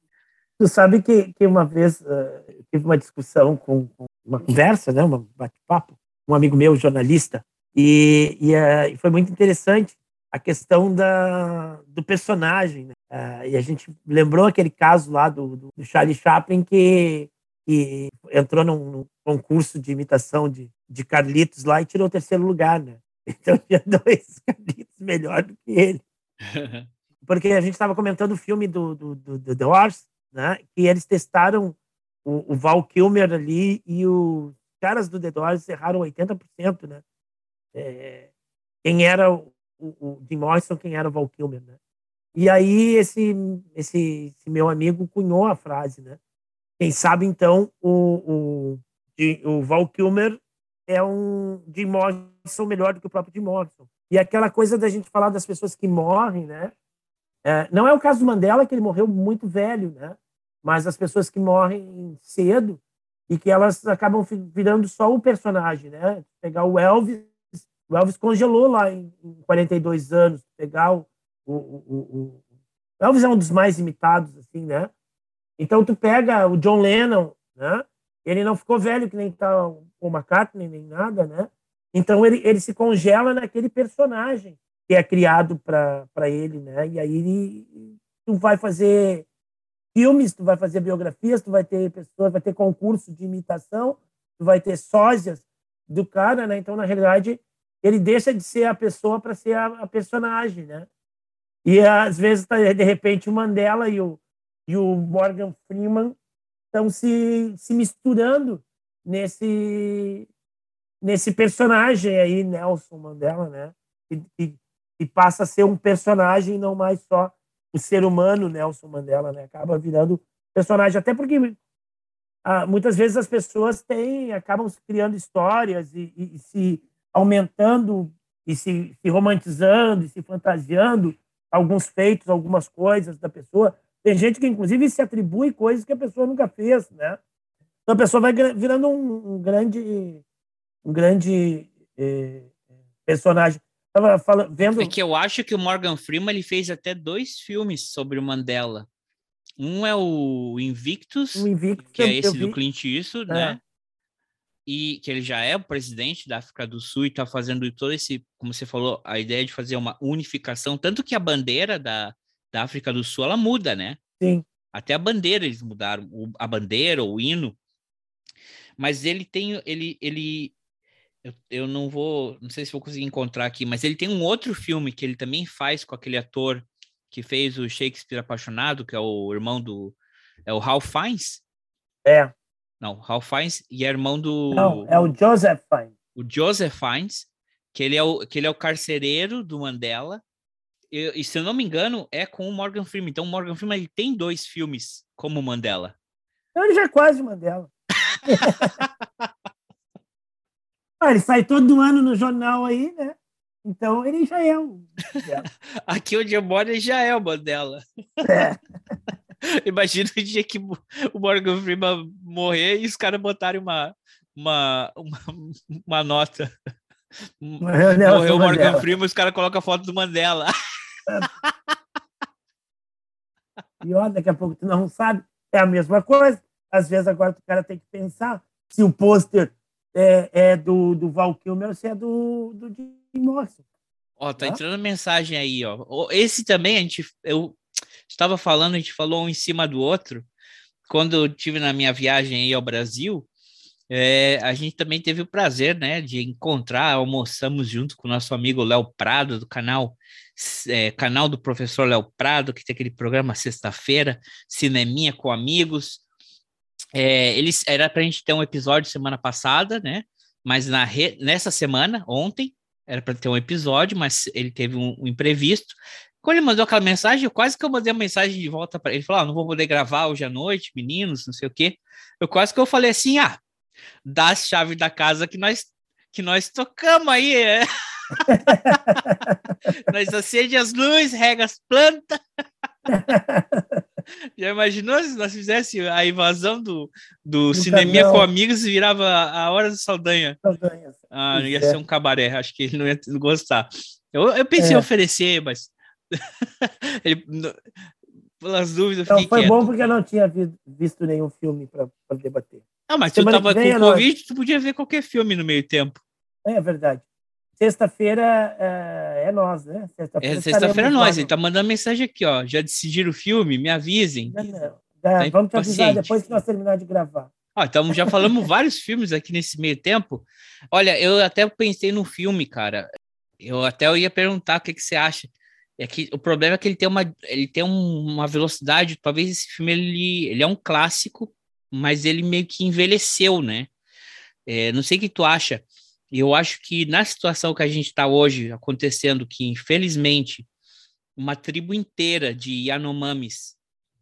Tu sabe que, que uma vez uh, tive uma discussão com, com uma conversa, né, um bate-papo, um amigo meu, jornalista, e, e uh, foi muito interessante a questão da, do personagem. Né? Uh, e a gente lembrou aquele caso lá do, do, Charlie Chaplin que que entrou num, num concurso de imitação de, de Carlitos lá e tirou o terceiro lugar, né? Então tinha dois Carlitos melhor do que ele. Porque a gente estava comentando o filme do, do, do, do The Wars, né? Que eles testaram o, o Val Kilmer ali e os caras do The Doors erraram 80%, né? É, quem era o, o, Jim Morrison, quem era o Val Kilmer, né? E aí esse, esse, esse meu amigo cunhou a frase, né? Quem sabe, então, o, o, o Val Kilmer é um Jim Morrison melhor do que o próprio Jim Morrison. E aquela coisa da gente falar das pessoas que morrem, né? É, não é o caso do Mandela, que ele morreu muito velho, né? Mas as pessoas que morrem cedo e que elas acabam virando só o personagem, né? Pegar o Elvis, o Elvis congelou lá em, em 42 anos. Pegar o, o, o, o, Elvis é um dos mais imitados, assim, né? Então tu pega o John Lennon, né? Ele não ficou velho que nem tá o McCartney nem nada, né? Então ele, ele se congela naquele personagem que é criado para ele, né? E aí ele, tu vai fazer filmes, tu vai fazer biografias, tu vai ter pessoas, vai ter concurso de imitação, tu vai ter sósias do cara, né? Então na realidade ele deixa de ser a pessoa para ser a, a, personagem, né? E às vezes tá, de repente o Mandela e o e o Morgan Freeman estão se, se misturando nesse nesse personagem aí Nelson Mandela, né? Que, e passa a ser um personagem, não mais só o ser humano Nelson Mandela, né? Acaba virando personagem, até porque ah, muitas vezes as pessoas têm, acabam criando histórias e, e, e se aumentando e se, se, romantizando e se fantasiando alguns feitos, algumas coisas da pessoa. Tem gente que, inclusive, se atribui coisas que a pessoa nunca fez, né? Então a pessoa vai virando um, um grande, um grande eh, personagem. Tava falando, vendo. É que eu acho que o Morgan Freeman ele fez até dois filmes sobre o Mandela. Um é o Invictus, o Invictus que é esse do Clint Eastwood, é. né? E que ele já é o presidente da África do Sul e está fazendo todo esse, como você falou, a ideia de fazer uma unificação, tanto que a bandeira da, da África do Sul ela muda, né? Sim. Até a bandeira eles mudaram, a bandeira, o hino. Mas ele tem, ele, ele eu, eu não vou, não sei se vou conseguir encontrar aqui, mas ele tem um outro filme que ele também faz com aquele ator que fez o Shakespeare Apaixonado, que é o irmão do. É o Ralph Fiennes? É. Não, Ralph Fiennes e é irmão do. Não, é o Joseph Fiennes. O Joseph Fiennes, que ele é o, que ele é o carcereiro do Mandela. E, e se eu não me engano, é com o Morgan Freeman. Então, o Morgan Freeman ele tem dois filmes como Mandela. Ele já é quase Mandela. Ah, ele sai todo ano no jornal aí, né? Então ele já é o. Aqui onde eu moro, ele já é o Mandela. É. Imagina o dia que o Morgan Freeman morrer e os caras botarem uma, uma, uma, uma nota. Morreu, Morreu o Morgan Mandela. Freeman e os caras colocam a foto do Mandela. E ó, daqui a pouco tu não sabe. É a mesma coisa. Às vezes agora o cara tem que pensar se o pôster é, é do, do Val Kilmer ou se é do, do Jim Morrison. Ó, tá, tá entrando mensagem aí, ó. Esse também a gente, eu estava falando, a gente falou um em cima do outro. Quando eu tive na minha viagem aí ao Brasil, é, a gente também teve o prazer, né, de encontrar, almoçamos junto com o nosso amigo Léo Prado, do canal, é, canal do professor Léo Prado, que tem aquele programa sexta-feira, Cineminha com Amigos. É, eles era para a gente ter um episódio semana passada, né? Mas na re, nessa semana, ontem, era para ter um episódio, mas ele teve um, um, imprevisto. Quando ele mandou aquela mensagem, eu quase que eu mandei uma mensagem de volta para ele. Ele falou: ah, não vou poder gravar hoje à noite, meninos, não sei o quê. Eu quase que eu falei assim: ah, dá a chave da casa que nós que nós tocamos aí. É. nós acende as luzes, rega as plantas. Já imaginou se nós fizéssemos a invasão do, do Cineminha com Amigos e virava a Hora do Saldanha? Saldanha. Ah, ia é. ser um cabaré, acho que ele não ia gostar. Eu, eu pensei é. em oferecer, mas. ele, pelas dúvidas, não, foi quieto. bom porque eu não tinha visto nenhum filme para debater. Ah, mas Semana tu tava com o Covid, tu podia ver qualquer filme no meio tempo. É verdade. Sexta-feira é, é, nós, né? Sexta-feira é, sexta-feira é nós. Ele tá mandando mensagem aqui, ó. Já decidiram o filme? Me avisem. Não, não. Tá, vamos te avisar depois que nós terminar de gravar. Ó, então já falamos vários filmes aqui nesse meio tempo. Olha, eu até pensei num filme, cara. Eu até ia perguntar o que, que você acha. É que o problema é que ele tem uma, ele tem um- uma velocidade. Talvez esse filme ele, ele é um clássico, mas ele meio que envelheceu, né? É, não sei o que tu acha. Eu acho que na situação que a gente está hoje acontecendo, que infelizmente uma tribo inteira de Yanomamis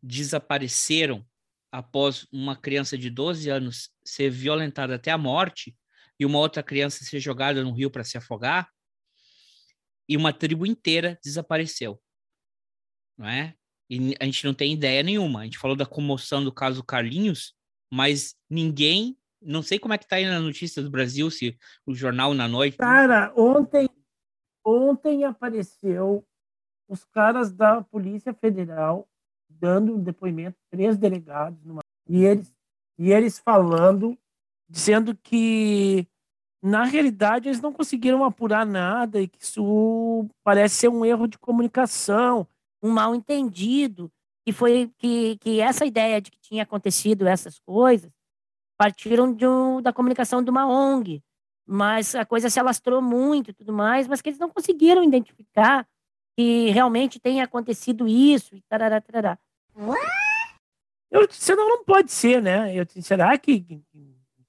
desapareceram após uma criança de 12 anos ser violentada até a morte e uma outra criança ser jogada no rio para se afogar, e uma tribo inteira desapareceu. Não é? E a gente não tem ideia nenhuma. A gente falou da comoção do caso Carlinhos, mas ninguém, não sei como é que tá aí na notícia do Brasil, se o jornal na noite. Cara, ontem, ontem apareceu os caras da Polícia Federal dando um depoimento, três delegados, numa, e, eles, e eles falando, dizendo que, na realidade, eles não conseguiram apurar nada e que isso parece ser um erro de comunicação. um mal entendido, que foi que, que essa ideia de que tinha acontecido essas coisas partiram de um- da comunicação de uma ONG, mas a coisa se alastrou muito e tudo mais, mas que eles não conseguiram identificar que realmente tenha acontecido isso e tarará, tarará. Eu, senão não pode ser, né? Eu, será que-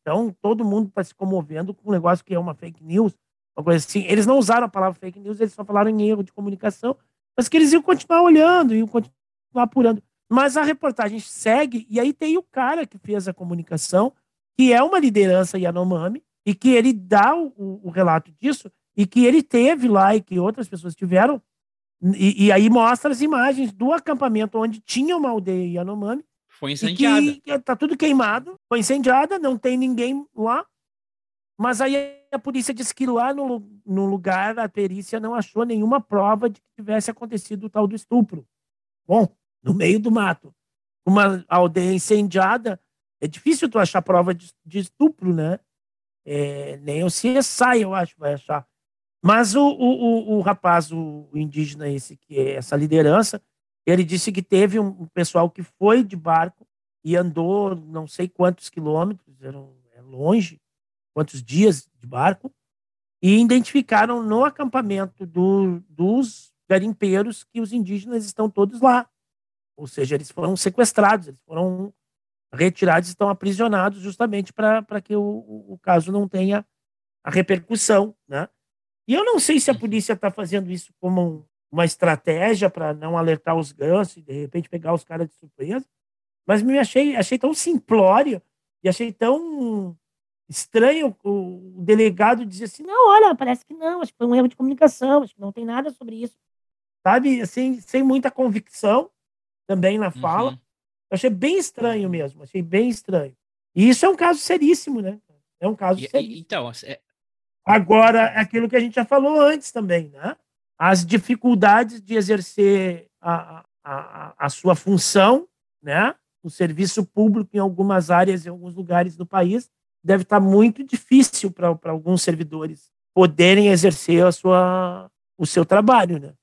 então todo mundo está se comovendo com um negócio que é uma fake news, uma coisa assim? Eles não usaram a palavra fake news, eles só falaram em erro de comunicação, mas que eles iam continuar olhando, iam continuar apurando. Mas a reportagem segue e aí tem o cara que fez a comunicação, que é uma liderança Yanomami e que ele dá o, o- relato disso e que ele teve lá e que outras pessoas tiveram e, e aí mostra as imagens do acampamento onde tinha uma aldeia Yanomami Foi incendiada. que tá tudo queimado, foi incendiada, não tem ninguém lá. Mas aí a polícia disse que lá no, no lugar a perícia não achou nenhuma prova de que tivesse acontecido o tal do estupro. Bom, no meio do mato, uma aldeia incendiada, é difícil tu achar prova de, de estupro, né? É, nem o CSI, eu acho, vai achar. Mas o, o, o, o rapaz, o indígena esse, que é essa liderança, ele disse que teve um pessoal que foi de barco e andou não sei quantos quilômetros, eram, é longe, quantos dias de barco, e identificaram no acampamento do, dos garimpeiros que os indígenas estão todos lá. Ou seja, eles foram sequestrados, eles foram retirados, estão aprisionados justamente para que o, o, caso não tenha a repercussão, né? E eu não sei se a polícia está fazendo isso como uma estratégia para não alertar os gansos e de repente pegar os caras de surpresa, mas me achei, achei tão simplório e achei tão estranho o, o delegado dizer assim, não, olha, parece que não, acho que foi um erro de comunicação, acho que não tem nada sobre isso. sabe, assim, sem muita convicção também na fala. Uhum. Eu achei bem estranho mesmo, achei bem estranho. E isso é um caso seríssimo, né? É um caso E- e- seríssimo. então, é- Agora, é aquilo que a gente já falou antes também, né? As dificuldades de exercer a, a, a, sua função, né? O serviço público em algumas áreas, em alguns lugares do país, deve estar muito difícil para alguns servidores poderem exercer a sua, o seu trabalho, né?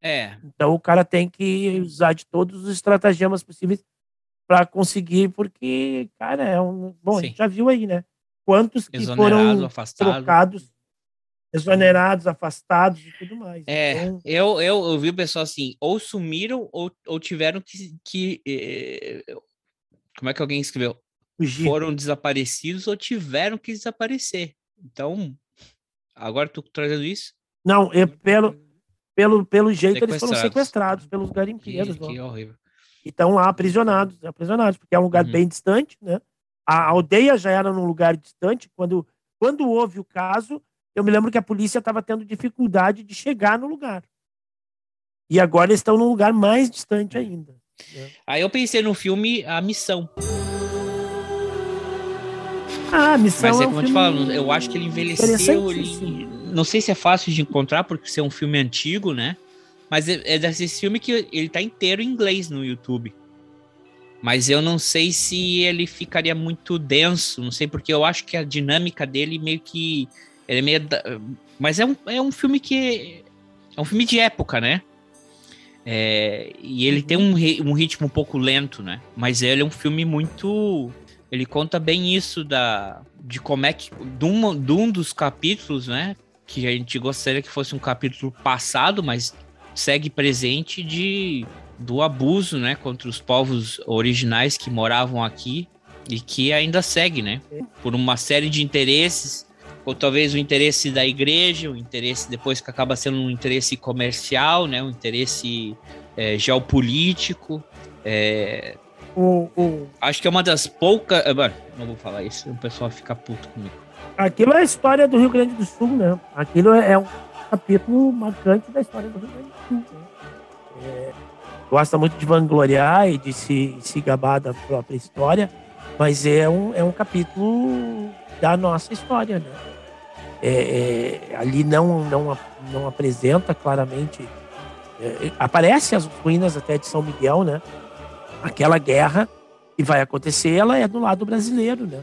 é, Então o cara tem que usar de todos os estratagemas possíveis para conseguir, porque, cara, é um. Bom, a gente já viu aí, né? Quantos que exonerado, foram afastado. trocados, exonerados, afastados e tudo mais. É, Então, eu, eu, eu vi o pessoal assim, ou sumiram ou, ou tiveram que, que eh, como é que alguém escreveu? fugir. Foram desaparecidos ou tiveram que desaparecer. Então, agora tu trazendo isso, Não, é pelo, pelo, pelo jeito eles foram Sequestrados. pelos que, garimpeiros. que lá. horrível. E estão lá aprisionados, aprisionados, porque é um lugar Uhum. bem distante, né? A aldeia já era num lugar distante. Quando, quando houve o caso, eu me lembro que a polícia estava tendo dificuldade de chegar no lugar. E agora eles estão num lugar mais distante ainda. né? Aí eu pensei no filme A Missão. Ah, a missão Mas é é um como eu te falo, eu acho que ele envelheceu. Ele, não sei se é fácil de encontrar, porque ser um filme antigo, né? Mas é, é desse filme que ele tá inteiro em inglês no YouTube. Mas eu não sei se ele ficaria muito denso, não sei, porque eu acho que a dinâmica dele meio que. Ele é meio. da- Mas é um, é um filme que. É um filme de época, né? É, e ele tem um, ri- um ritmo um pouco lento, né? Mas ele é um filme muito. ele conta bem isso da de como é que de um, de um dos capítulos, né, que a gente gostaria que fosse um capítulo passado, mas segue presente de do abuso, né, contra os povos originais que moravam aqui e que ainda segue, né, por uma série de interesses, ou talvez o interesse da igreja, o interesse depois que acaba sendo um interesse comercial, né, um interesse é, geopolítico, é, O, o, Acho que é uma das poucas. Mano, não vou falar isso, o pessoal fica puto comigo. aquilo é a história do Rio Grande do Sul, né? Aquilo é um capítulo marcante da história do Rio Grande do Sul. Né? É, gosta muito de vangloriar e de se, se gabar da própria história, mas é um, é um capítulo da nossa história, né? É, é, ali não, não, não apresenta claramente. é, aparece as ruínas até de São Miguel, né? Aquela guerra que vai acontecer, ela é do lado brasileiro, né?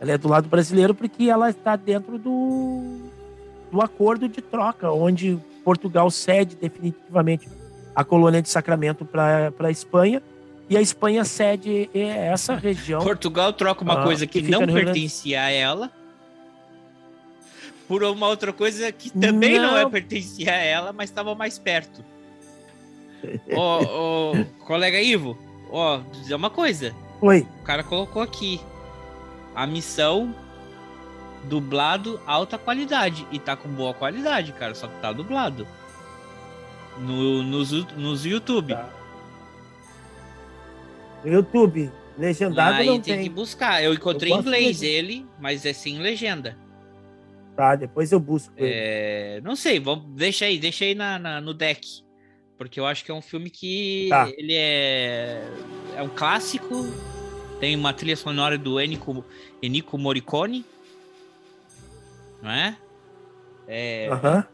Ela é do lado brasileiro porque ela está dentro do, do acordo de troca, onde Portugal cede definitivamente a colônia de Sacramento para a Espanha e a Espanha cede eh, essa região. Portugal troca uma Ah, coisa que, que não pertencia a ela por uma outra coisa que também não, é Não. pertencia a ela, mas estava mais perto. Ô, ô, colega Ivo, ó, dizer uma coisa. Oi, O cara colocou aqui a missão dublado alta qualidade e tá com boa qualidade, cara, só que tá dublado no nos, nos YouTube. Tá. YouTube, legendado Aí não tem, tem. que buscar. Eu encontrei em inglês ver. ele, mas é sem legenda. Tá, depois eu busco. ele. É, não sei, vamos, deixa aí, deixa aí na, na- no deck. Porque eu acho que é um filme que Tá. ele é, é um clássico. Tem uma trilha sonora do Ennio, Ennio Morricone. Não é? É Aham.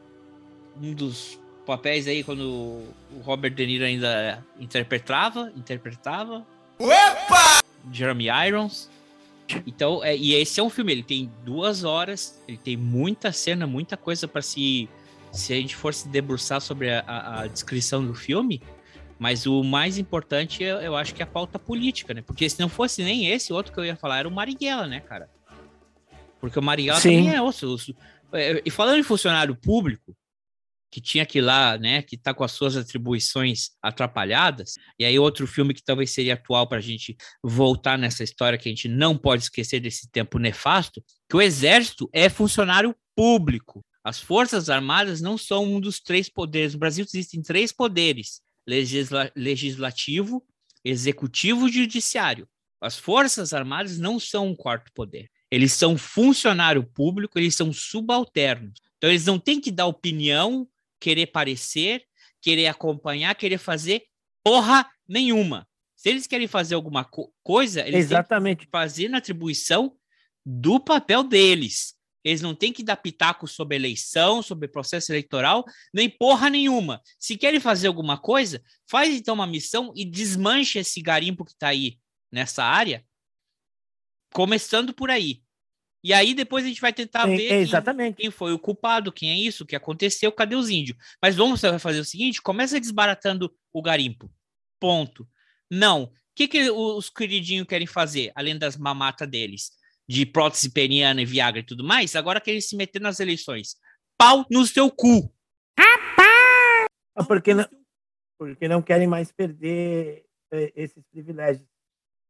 um dos papéis aí quando o Robert De Niro ainda interpretava, interpretava. Jeremy Irons. Então, é, e esse é um filme, ele tem duas horas, ele tem muita cena, muita coisa para se se a gente for se debruçar sobre a, a- a descrição do filme, mas o mais importante eu, eu acho que é a pauta política, né? Porque se não fosse nem esse, o outro que eu ia falar era o Marighella, né, cara? Porque o Marighella Sim. também é osso. osso- é, E falando em funcionário público, que tinha que ir lá, né, que tá com as suas atribuições atrapalhadas, e aí outro filme que talvez seria atual para a gente voltar nessa história que a gente não pode esquecer desse tempo nefasto, que o exército é funcionário público. As forças armadas não são um dos três poderes. No Brasil existem três poderes: legisla- legislativo, executivo e judiciário. As forças armadas não são um quarto poder. Eles são funcionário público, eles são subalternos. Então eles não têm que dar opinião, querer parecer, querer acompanhar, querer fazer porra nenhuma. Se eles querem fazer alguma co- coisa, eles têm Exatamente. que fazer na atribuição do papel deles. Eles não têm que dar pitaco sobre eleição, sobre processo eleitoral, nem porra nenhuma. Se querem fazer alguma coisa, faz então uma missão e desmanche esse garimpo que está aí nessa área, começando por aí. E aí depois a gente vai tentar É, ver é, quem- exatamente. quem foi o culpado, quem é isso, o que aconteceu, cadê os índios? Mas vamos fazer o seguinte: começa desbaratando o garimpo. Ponto. Não. O que, que os queridinhos querem fazer, além das mamatas deles, de prótese peniana e Viagra e tudo mais? Agora querem se meter nas eleições. Pau no seu cu. Ah, porque, não, porque não querem mais perder eh, esses privilégios.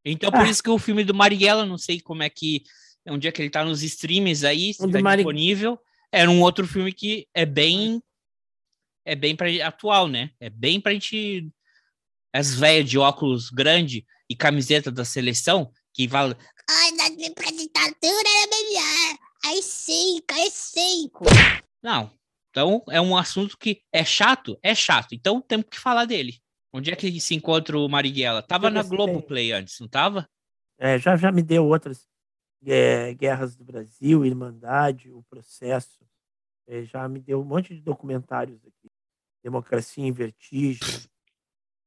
Então, por Ah. isso que o filme do Marighella, não sei como é que. É um dia que ele tá nos streams aí, O tiver Mari- disponível. Era um outro filme que é bem. É bem pra, atual, né? É bem pra gente. As velhas de óculos grande e camiseta da seleção, que falam. Ai, na época da ditadura era melhor. Ai, cinco, ai, cinco. Não. Então, é um assunto que é chato? É chato. Então, temos que falar dele. Onde é que se encontra o Marighella? Tava eu na tem. Globoplay antes, não tava? É, já, já me deu outras eh, guerras do Brasil, Irmandade, o processo. Eh, já me deu um monte de documentários aqui. Democracia em Vertigem.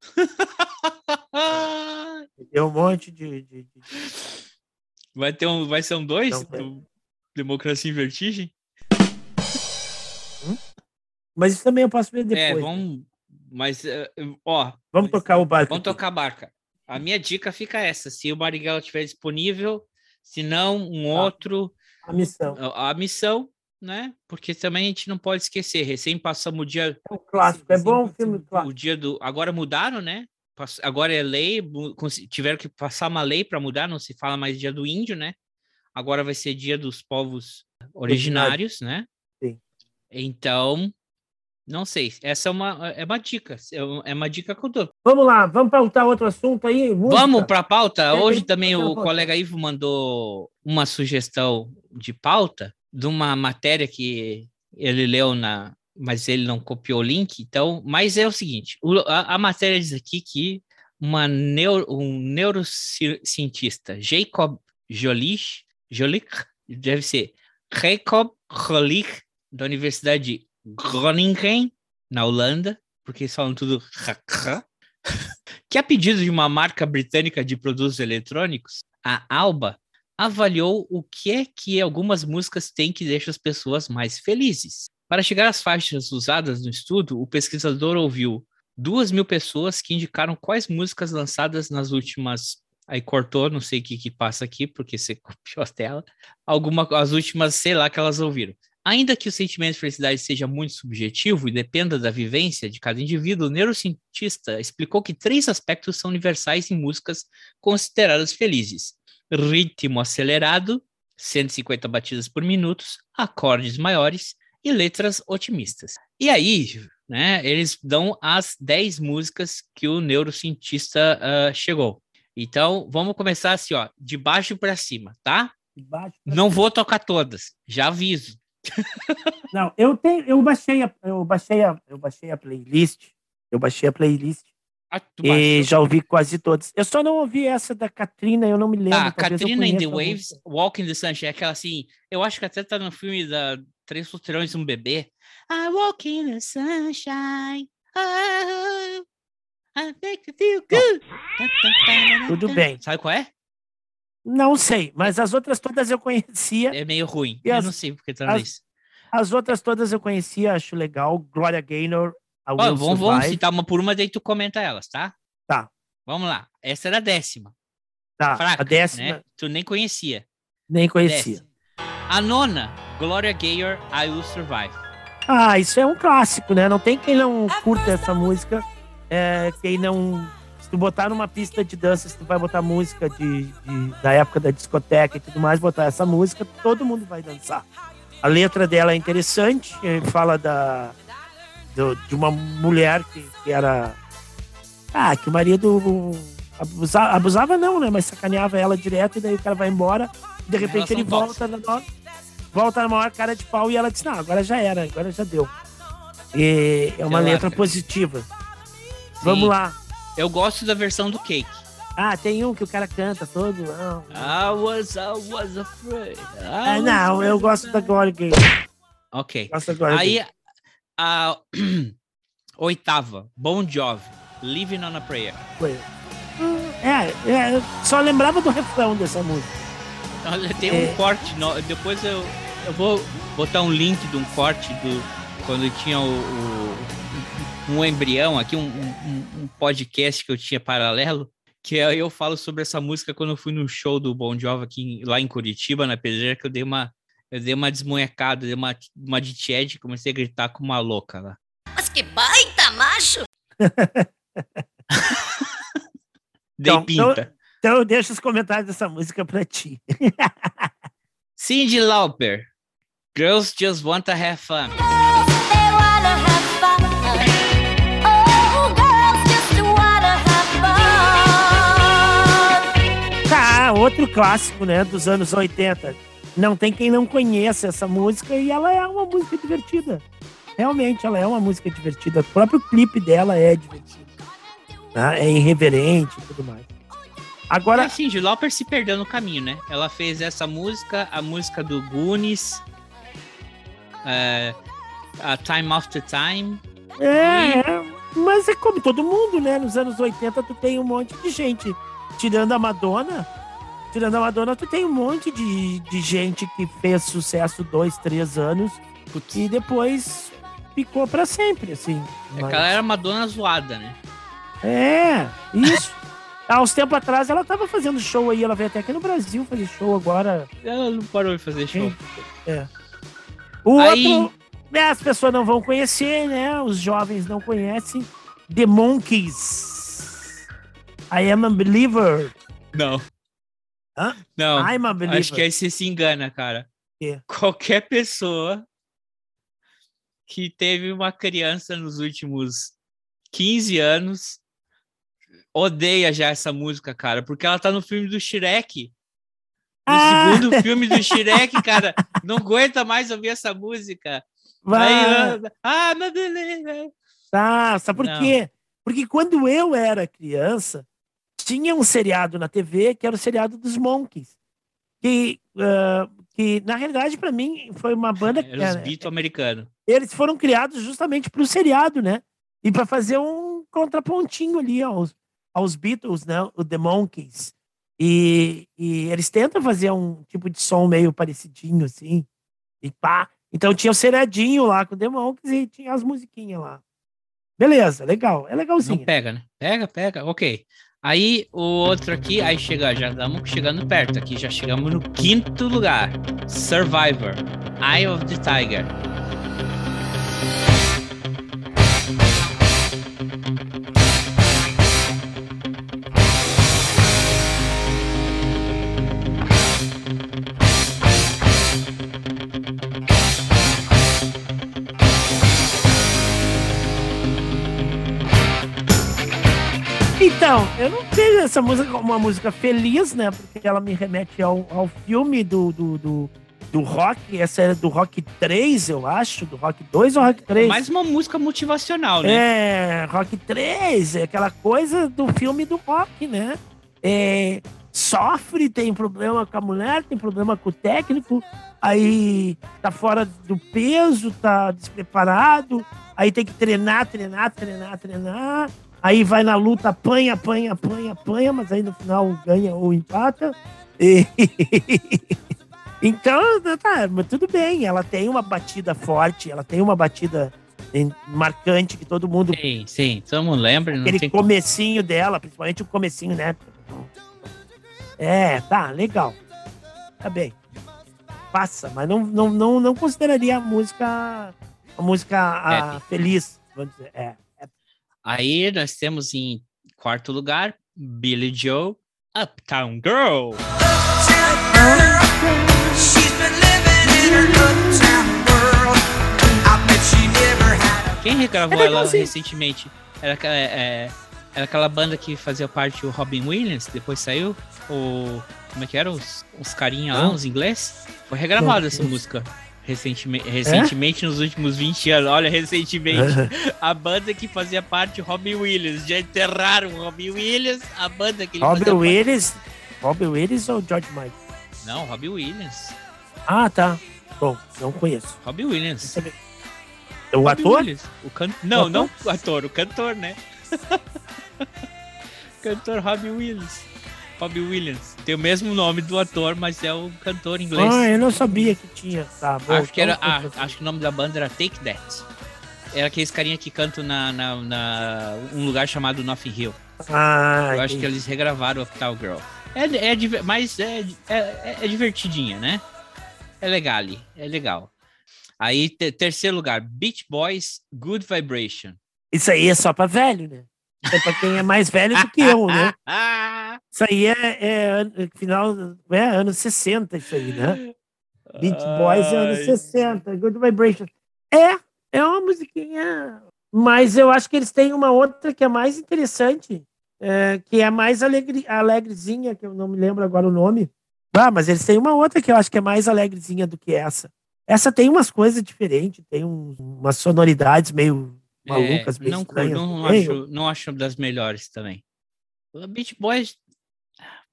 Me deu um monte de. de- de- Vai ter um, vai ser um dois Não, é. do Democracia em Vertigem? Mas isso também eu posso ver depois. é, vamos. Mas, eh, ó, Vamos tocar o barco. vamos aqui. tocar a barca. A minha dica fica essa: se o Marighella estiver disponível, se não, um outro. A missão. A, a missão, né? Porque também a gente não pode esquecer. Recém passamos o dia. É um clássico. É bom o filme O clássico. dia do. Agora mudaram, né? Agora é lei, tiveram que passar uma lei para mudar, não se fala mais dia do índio, né? Agora vai ser dia dos povos originários, né? Sim. Então, não sei. Essa é uma, é uma dica. É uma- é uma dica que eu dou. Vamos lá, vamos pautar outro assunto aí? Música? Vamos para a pauta. Hoje também tem o colega Ivo mandou uma sugestão de pauta de uma matéria que ele leu na, mas ele não copiou o link. Então, mas é o seguinte: a, a matéria diz aqui que uma neuro, um neurocientista, Jacob Jolich, Jolich, deve ser Jacob Jolich, da Universidade de Groningen, na Holanda, porque eles falam tudo que a pedido de uma marca britânica de produtos eletrônicos, a Alba avaliou o que é que algumas músicas têm que deixar as pessoas mais felizes. Para chegar às faixas usadas no estudo, o pesquisador ouviu duas mil pessoas que indicaram quais músicas lançadas nas últimas. Aí cortou, não sei o que, que passa aqui, porque você copiou a tela. Alguma, as últimas, sei lá, que elas ouviram. Ainda que o sentimento de felicidade seja muito subjetivo e dependa da vivência de cada indivíduo, o neurocientista explicou que três aspectos são universais em músicas consideradas felizes: ritmo acelerado, 150 batidas por minuto, acordes maiores e letras otimistas. E aí, né, eles dão as 10 músicas que o neurocientista ah, chegou. Então, vamos começar assim, ó, de baixo para cima, tá? Baixo Não vou tocar todas, já aviso. Não, eu tenho, eu baixei a, eu baixei a, eu baixei a playlist. Eu baixei a playlist Ah, e já ouvi quase todas. Eu só não ouvi essa da Katrina, eu não me lembro. Ah, Katrina in the Waves, música. Walk in the Sunshine, é aquela assim, eu acho que até tá no filme da Três Solteirões e um Bebê. I walk in the sunshine, oh, I make you feel good. Tudo bem. Sabe qual é? Não sei, mas as outras todas eu conhecia. É meio ruim, E eu as- não sei porque tá as-. As outras todas eu conhecia, acho legal. Gloria Gaynor, a Ó, Will vamos, vamos Survive. citar uma por uma, daí tu comenta elas, tá? Tá. Vamos lá. Essa era a décima. Tá, Fraca, a décima né? Tu nem conhecia. nem conhecia. Décima. A nona, Gloria Gaynor, I Will Survive. Ah, isso é um clássico, né? Não tem quem não curta essa música. É, quem não. Tu botar numa pista de dança, se tu vai botar música de, de- da época da discoteca e tudo mais, botar essa música, todo mundo vai dançar. A letra dela é interessante, fala da, do- de uma mulher que, que era. Ah, que o marido abusava, abusava não, né? Mas sacaneava ela direto e daí o cara vai embora. De repente ele volta na volta na maior cara de pau e ela diz, não, agora já era, agora já deu. E é uma letra positiva. Vamos Sim. lá. Eu gosto da versão do Cake. Ah, tem um que o cara canta todo. Ah, I was, I was afraid. I Ah, was não, eu gosto da Gaynor. Ok. Gosto da Aí, a oitava, Bon Jovi, Living on a Prayer. Foi. É, é, eu só lembrava do refrão dessa música. Olha, tem É. um corte, depois eu, eu vou botar um link de um corte do quando tinha o, o- um embrião aqui, um, um- um podcast que eu tinha paralelo, que aí eu falo sobre essa música quando eu fui no show do Bon Jovi aqui em- lá em Curitiba, na Pedreira, que eu dei uma eu dei uma desmonhecada, dei uma, uma de Chad, comecei a gritar como uma louca lá. Mas que baita macho! Dei Então, pinta. Então eu deixo os comentários dessa música pra ti. Cyndi Lauper, Girls Just Want to Have Fun. Outro clássico, né, dos anos 80. Não tem quem não conheça essa música e ela é uma música divertida. Realmente, ela é uma música divertida. O próprio clipe dela é divertido. tá? É irreverente e tudo mais. Agora, assim, Cyndi Lauper se perdeu no caminho, né? Ela fez essa música, a música do Goonies, é, a Time After Time. É, é, mas é como todo mundo, né? Nos anos 80 tu tem um monte de gente. Tirando a Madonna, tirando a Madonna, tu tem um monte de, de gente que fez sucesso dois, três anos Putz, e depois ficou pra sempre, assim. é Mas- que ela era Madonna zoada, né? É, isso. Há uns tempos atrás ela tava fazendo show aí, ela veio até aqui no Brasil fazer show agora. Ela não parou de fazer show. É. O Aí- outro, né, as pessoas não vão conhecer, né? Os jovens não conhecem. The Monkeys. I am a believer. Não. Hã? Não. I'm a believer. Acho que aí você se engana, cara. Quê? Qualquer pessoa que teve uma criança nos últimos 15 anos odeia já essa música, cara, porque ela tá no filme do Shrek. No Ah! segundo filme do Shrek, cara, não aguenta mais ouvir essa música. Vai. Aí, ah, meu Deus. Tá, sabe por Não. quê? Porque quando eu era criança, tinha um seriado na TV que era o seriado dos Monkeys. Que, ah, que na realidade, para mim, foi uma banda Era os Beatles americanos. eles foram criados justamente para o seriado, né? E para fazer um contrapontinho ali aos, aos Beatles, né? O The Monkeys. E, e eles tentam fazer um tipo de som meio parecidinho, assim. E pá. Então tinha o seriadinho lá com o The Monkeys e tinha as musiquinhas lá. Beleza, legal. É Não legalzinho. pega, né? Pega, pega, ok. Aí o outro aqui, aí chega, já estamos chegando perto aqui, já chegamos no quinto lugar. Survivor, Eye of the Tiger. Eu não vejo essa música como uma música feliz, né? Porque ela me remete ao, ao filme do, do, do, do rock. Essa é do Rock 3, eu acho. Do Rock 2 ou Rock 3? Mais uma música motivacional, né? É, Rock 3, é aquela coisa do filme do rock, né? É, sofre, tem problema com a mulher, tem problema com o técnico, aí tá fora do peso, tá despreparado, aí tem que treinar, treinar, treinar, treinar, aí vai na luta, apanha, apanha, apanha, apanha, mas aí no final ganha ou empata. E- Então, tá, mas tudo bem, ela tem uma batida forte, ela tem uma batida marcante que todo mundo Sim, sim, todo mundo lembra, aquele tem comecinho dela, principalmente o comecinho, né? É, tá, legal. Tá bem. Passa, mas não, não, não, não consideraria a música a música a, feliz, vamos dizer. É. Aí nós temos em quarto lugar, Billy Joe, Uptown Girl. Quem regravou É ela legalzinho. recentemente? Era, aquela- é, é, era aquela banda que fazia parte o Robin Williams, depois saiu. O. Como é que era? Os, os carinha lá, os inglês? Foi regravada essa música. Recentemente, recentemente nos últimos 20 anos. Olha, recentemente. a banda que fazia parte, Robin Williams. Já enterraram o Robin Williams, a banda que ele fazia Williams. Robin Williams ou George Michael? parte. Não, Robin Williams. Ah, tá. Bom, não conheço. Robin Williams. Sabe- O Robin ator? Williams. O can... Não, ator? não o ator, o cantor, né? cantor Robin Williams. Robin Williams. Tem o mesmo nome do ator, mas é o cantor inglês. Ah, eu não sabia que tinha. Tá, bom, acho, que era, ah, acho que o nome da banda era Take That. Era aqueles carinha que cantam na, na, na- um lugar chamado Nothing Hill. Ah, Eu acho que eles regravaram Uptown Girl. É, é, diver- mas é, é, é divertidinha, né? É legal ali, é legal. Aí, te- terceiro lugar, Beach Boys, Good Vibration. Isso aí é só pra velho, né? É pra quem é mais velho do que eu, né? Isso aí é, é final, é anos 60, isso aí, né? Beach Boys é anos Ai. 60, Good Vibration. É, é uma musiquinha. Mas eu acho que eles têm uma outra que é mais interessante, é, que é mais alegre, alegrezinha, que eu não me lembro agora o nome. Ah, mas eles têm uma outra que eu acho que é mais alegrezinha do que essa. Essa tem umas coisas diferentes, tem um- umas sonoridades meio malucas, É, meio não, estranhas. não, também. acho, não acho das melhores também. Beach Boys,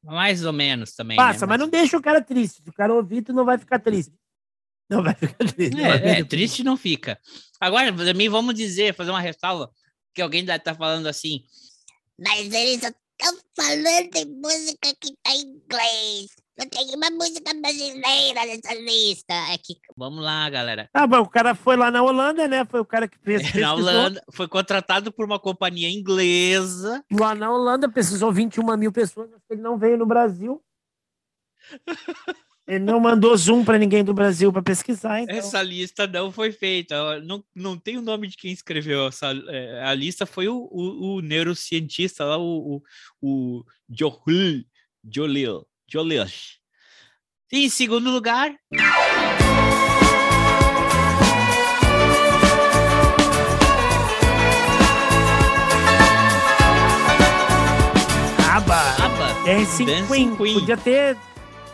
mais ou menos também. Passa, né? mas não deixa o cara triste. Se o cara ouvir, tu não vai ficar triste. Não vai ficar triste. não vai É, é, triste não fica. Agora, também vamos dizer, fazer uma ressalva, que alguém deve estar falando assim, Mas eles só estão falando de música que tá em inglês. Não tem uma música brasileira nessa lista. É que Vamos lá, galera. Ah, bom, o cara foi lá na Holanda, né? Foi o cara que fez. Na pesquisou. Holanda, foi contratado por uma companhia inglesa. Lá na Holanda, precisou 21 mil pessoas, mas ele não veio no Brasil. Ele não mandou zoom para ninguém do Brasil para pesquisar, então. Essa lista não foi feita. Não, não tem o nome de quem escreveu essa. é, A lista foi o, o, o neurocientista lá, o, o, o Johul Jolil. Jolish. E em segundo lugar, ABBA. ABBA. Dancing, Dancing Queen. Queen. Podia ter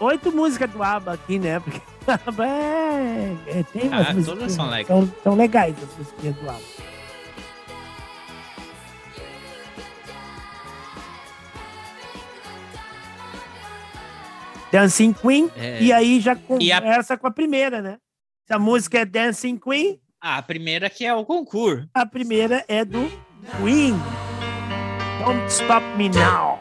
oito músicas do ABBA aqui, né? Porque ABBA é, é- tem umas Ah, músicas todas são legais. São, são legais as músicas do ABBA. Dancing Queen, É. e aí já E a- conversa com a primeira, né? Se a música é Dancing Queen, a primeira que é o concurso. a primeira é do Queen. Don't Stop Me Now.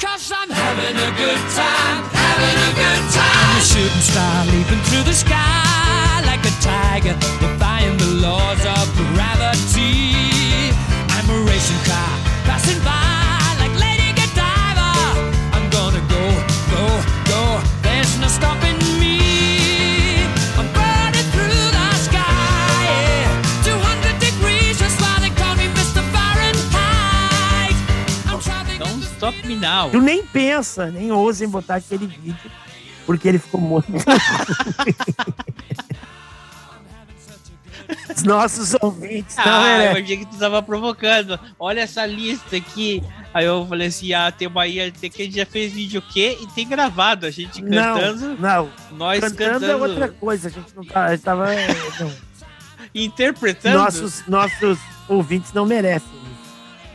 Cause I'm having a good time, having a good time. I'm a shooting star leaping through the sky like a tiger, defying the laws of gravity. I'm a racing car passing by Stop Me Now. Tu nem pensa, nem ousem botar aquele vídeo, porque ele ficou morto. Os nossos ouvintes não Ah, eu merecem. achei que tu tava provocando. Olha essa lista aqui. Aí eu falei assim: ah, tem uma aí tem que a gente já fez vídeo o quê? E tem gravado. A gente Não, cantando, não. nós Cantando cantando, é outra coisa, a gente não tá, a gente tava, não. interpretando. Nossos, nossos ouvintes não merecem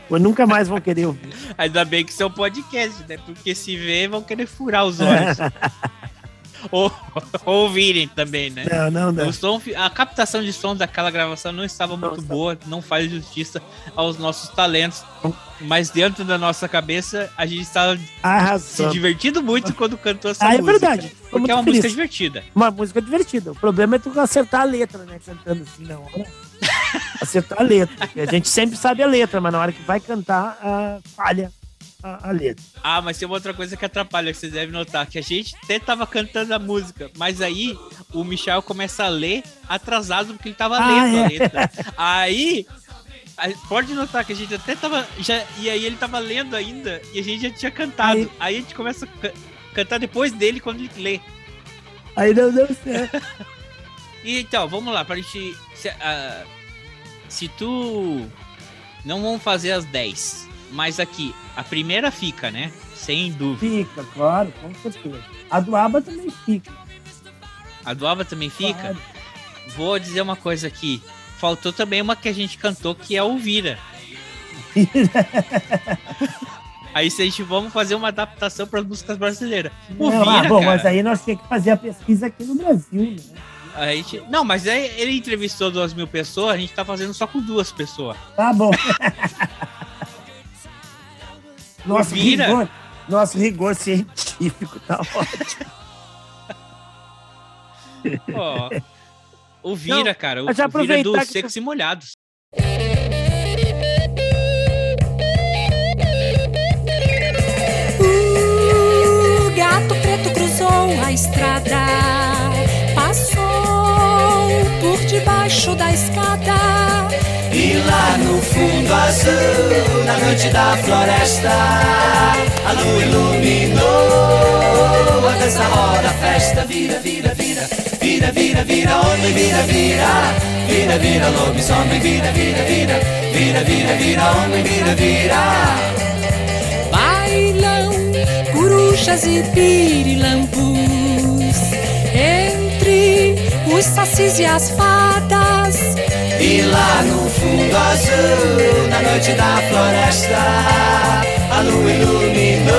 Ou nunca mais vão querer ouvir. Ainda bem que isso é um podcast, né? Porque se vê, vão querer furar os olhos. ou, ou ouvirem também, né? Não, não, não. O som, a captação de som daquela gravação não estava muito boa, não faz justiça aos nossos talentos. Mas dentro da nossa cabeça, a gente estava se divertindo muito quando cantou essa Ah, é música. verdade. Tô Porque é uma feliz. música divertida. Uma música divertida. O problema é tu acertar a letra, né? Cantando assim na hora. Acertar a letra. A gente sempre sabe a letra, mas na hora que vai cantar, falha a, a letra. Ah, mas tem uma outra coisa que atrapalha, que vocês devem notar, que a gente até tava cantando a música, mas aí o Michel começa a ler atrasado porque ele tava Ah, lendo é. a letra. Aí, aí, pode notar que a gente até tava, já, e aí ele tava lendo ainda, e a gente já tinha cantado. Aí, a gente começa a ca- cantar depois dele quando ele lê. Aí não deu certo. Então, vamos lá, pra gente. Se, ah, se tu. Não vamos fazer as 10, mas aqui, a primeira fica, né? Sem dúvida. Fica, claro, com certeza. A do ABBA também fica. A do Ava também fica? Claro. Vou dizer uma coisa aqui. Faltou também uma que a gente cantou, que é o Vira. Aí se a gente vamos fazer uma adaptação para as músicas brasileiras. O Não, ah, Vira, bom, cara, mas aí nós tínhamos que fazer a pesquisa aqui no Brasil, né? A gente... Não, mas aí ele entrevistou duas mil pessoas, a gente tá fazendo só com duas pessoas. Tá bom. nosso, Vira. rigor, nosso rigor científico tá ótimo. Ó, o Vira, Não, cara, o, já o Vira é do aproveitar que Secos e Molhados. O gato preto cruzou a estrada, debaixo da escada. E lá no fundo azul, na noite da floresta, a lua iluminou a dança roda, a festa vira, vira, vira, vira, vira, vira, homem, vira, vira, vira, vira, lobisomem, vira, vira, vira, vira, vira, vira, homem, vira, vira. Bailam corujas e pirilampus entre os sacis e as fadas. E lá no fundo azul, na noite da floresta, a lua iluminou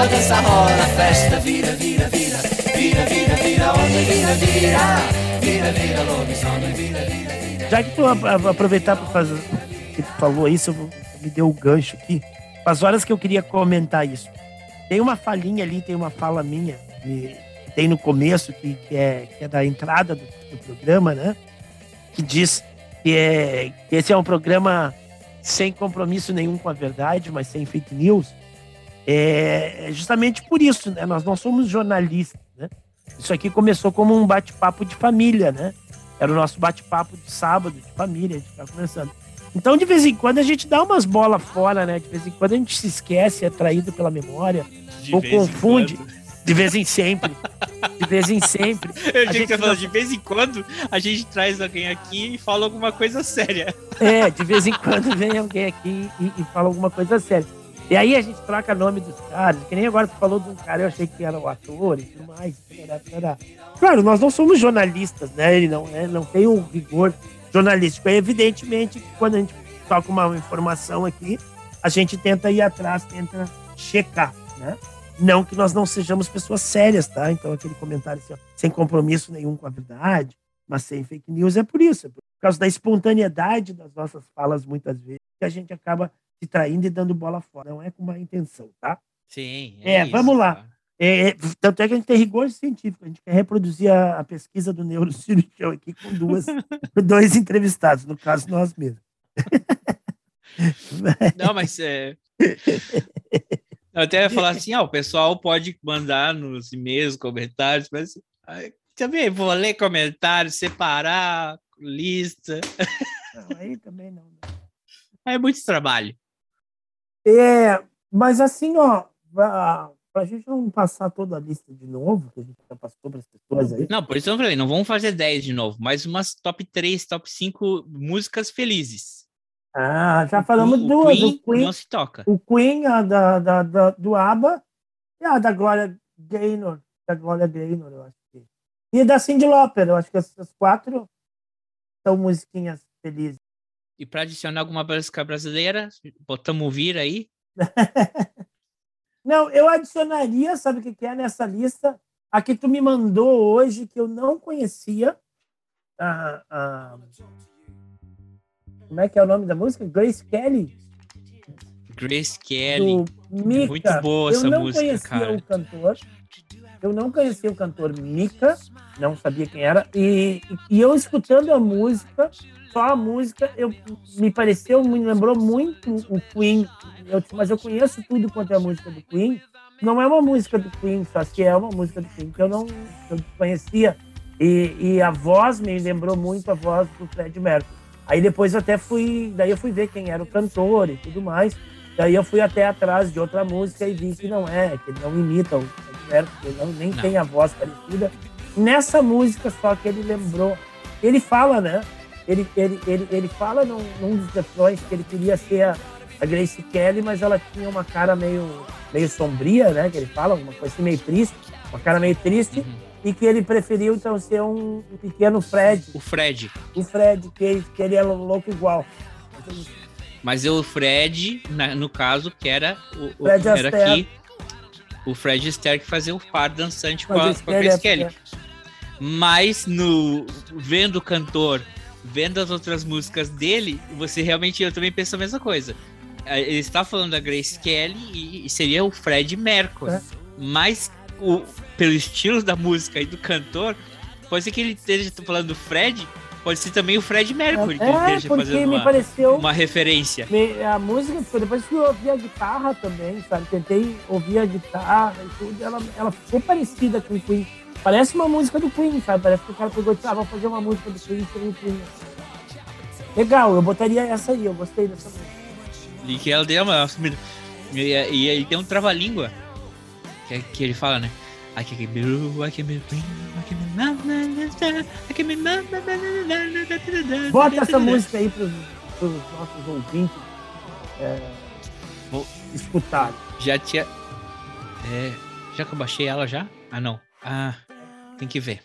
a dança roda, a festa vira, vira, vira, vira, vira, vira, homem, vira, vira, vira, vira, lobisomem, vira, vira, vira. Já que tu aproveitar para fazer que tu falou isso, me deu o gancho aqui. As horas que eu queria comentar isso. tem uma falinha ali, tem uma fala minha, que tem no começo, que, que, é, que é da entrada do, do programa, né? Que diz que, é, que esse é um programa sem compromisso nenhum com a verdade, mas sem fake news. É, é justamente por isso, né? Nós não somos jornalistas, né? Isso aqui começou como um bate-papo de família, né? Era o nosso bate-papo de sábado, de família, a gente tá conversando. Então, de vez em quando, a gente dá umas bolas fora, né? De vez em quando a gente se esquece, é traído pela memória, De ou confunde. De vez em sempre. De vez em sempre. Eu achei que você falou, não- de vez em quando a gente traz alguém aqui e fala alguma coisa séria. É, de vez em quando vem alguém aqui e, e fala alguma coisa séria. E aí a gente troca nome dos caras, que nem agora tu falou de um cara, eu achei que era o ator e tudo mais. tarará, tarará. Claro, nós não somos jornalistas, né? Ele não, é, não tem o rigor jornalístico. É evidentemente que quando a gente toca uma informação aqui, a gente tenta ir atrás, tenta checar, né? Não que nós não sejamos pessoas sérias, tá? Então aquele comentário assim, ó, sem compromisso nenhum com a verdade, mas sem fake news é por isso, é por causa da espontaneidade das nossas falas muitas vezes, que a gente acaba se traindo e dando bola fora. Não é com má intenção, tá? Sim. É, isso, vamos lá. cara. É, é, tanto é que a gente tem rigor científico, a gente quer reproduzir a, a pesquisa do neurocirurgião aqui com duas, dois entrevistados, no caso nós mesmos. Não, mas é. Eu até ia falar assim, ah, o pessoal pode mandar nos e-mails, comentários, mas também vou ler comentários, separar, lista. Não, aí também não. É muito trabalho. É, mas assim, ó, pra, pra gente não passar toda a lista de novo, que a gente já passou para as pessoas aí. Não, por isso eu falei, não vamos fazer 10 de novo, mas umas top 3, top 5 músicas felizes. Ah, já falamos O duas. Queen o Queen, não se toca. o Queen a da, da, da- do ABBA e a da Glória Gaynor. Da Glória Gaynor, eu acho que. E da Cyndi Lauper, eu acho que essas quatro são musiquinhas felizes. E para adicionar alguma música brasileira, botamos o vir aí. Não, eu adicionaria, sabe o que, que é nessa lista? A que tu me mandou hoje, que eu não conhecia. A, a- Como é que é o nome da música? Grace Kelly, Grace Kelly. Mika. Muito boa eu essa não música, conhecia cara. o cantor. Eu não conhecia o cantor Mika, não sabia quem era. E, e eu escutando a música, só a música, eu, me pareceu, me lembrou muito o Queen. Eu, mas eu conheço tudo quanto é a música do Queen. Não é uma música do Queen, só que é uma música do Queen que eu não eu conhecia. E, e a voz me lembrou muito a voz do Fred Mercury. Aí depois até fui, daí eu fui ver quem era o cantor e tudo mais. Daí eu fui até atrás de outra música e vi que não é, que ele não imita o Fred Mercury, ele não, nem Não. tem a voz parecida. Nessa música só que ele lembrou, ele fala, né? Ele, ele, ele, ele fala num, num dos refrões que ele queria ser a, a Grace Kelly, mas ela tinha uma cara meio, meio sombria, né? Que ele fala, uma coisa assim meio triste, uma cara meio triste, e que ele preferiu então ser um, um pequeno Fred, O Fred. o Fred, que, que ele é louco igual. Mas o Fred, na- no caso, que era o, o- Fred era aqui o Fred Astaire que fazia o par dançante com a, com a Grace é- Kelly. Mas no vendo o cantor, vendo as outras músicas dele, você realmente eu também penso a mesma coisa. Eh, Ele está falando da Grace Kelly e, e seria o Fred Mercury. É. Mas o, pelo estilo da música e do cantor, pode ser que ele esteja falando do Fred, pode ser também o Fred Mercury que É, esteja fazendo uma, pareceu uma referência. A música, depois que eu ouvi a guitarra também, sabe? Tentei ouvir a guitarra e tudo, ela, ela ficou parecida com o Queen. Parece uma música do Queen, sabe? Parece que o cara pegou e disse, ah, vou fazer uma música do Queen sem o Queen. Legal, eu botaria essa aí, eu gostei dessa música. E que ela deu uma. E, e aí tem um trava-língua. Que, que ele fala, né? I can be blue, I can be green, I can be na- na- na- na- I can be na- na- na- na- na- na- na- Bota essa música aí pros, pros nossos ouvintes é, Vou- escutarem. Já tinha. É, já que eu baixei ela já? Ah, não. Ah, tem que ver.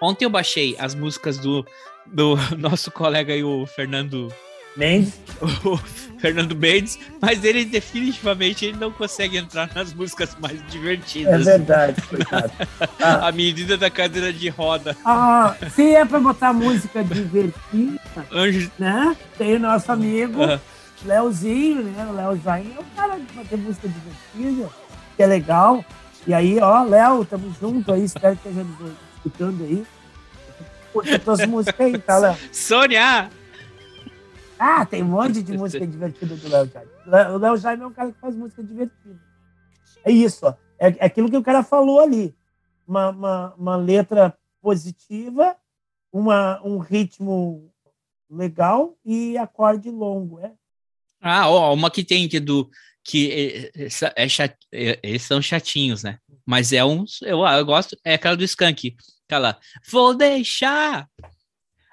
Ontem eu baixei as músicas do, do nosso colega aí, o Fernando. Mendes. O Fernando Mendes, mas ele definitivamente ele não consegue entrar nas músicas mais É divertidas. verdade, coitado. A menina da cadeira de roda. Ah, se é pra botar música divertida, Anjo. né? Tem o nosso amigo Aham. Leozinho, né? O Léo é o cara de fazer música divertida. que é legal. E aí, ó, Léo, tamo junto aí, espero que esteja nos escutando aí. Curte tuas músicas aí, tá, Léo? Sônia! Ah, tem um monte de música divertida do Léo Jaime. O Léo Jaime é um cara que faz música divertida. É isso, ó. É, é aquilo que o cara falou ali. Uma, uma, uma letra positiva, uma, um ritmo legal e acorde longo. É. Ah, ó, uma que tem que do que é, essa- é chat, é- eles são chatinhos, né? Mas é um, eu, eu gosto, é aquela do Skank, aquela vou deixar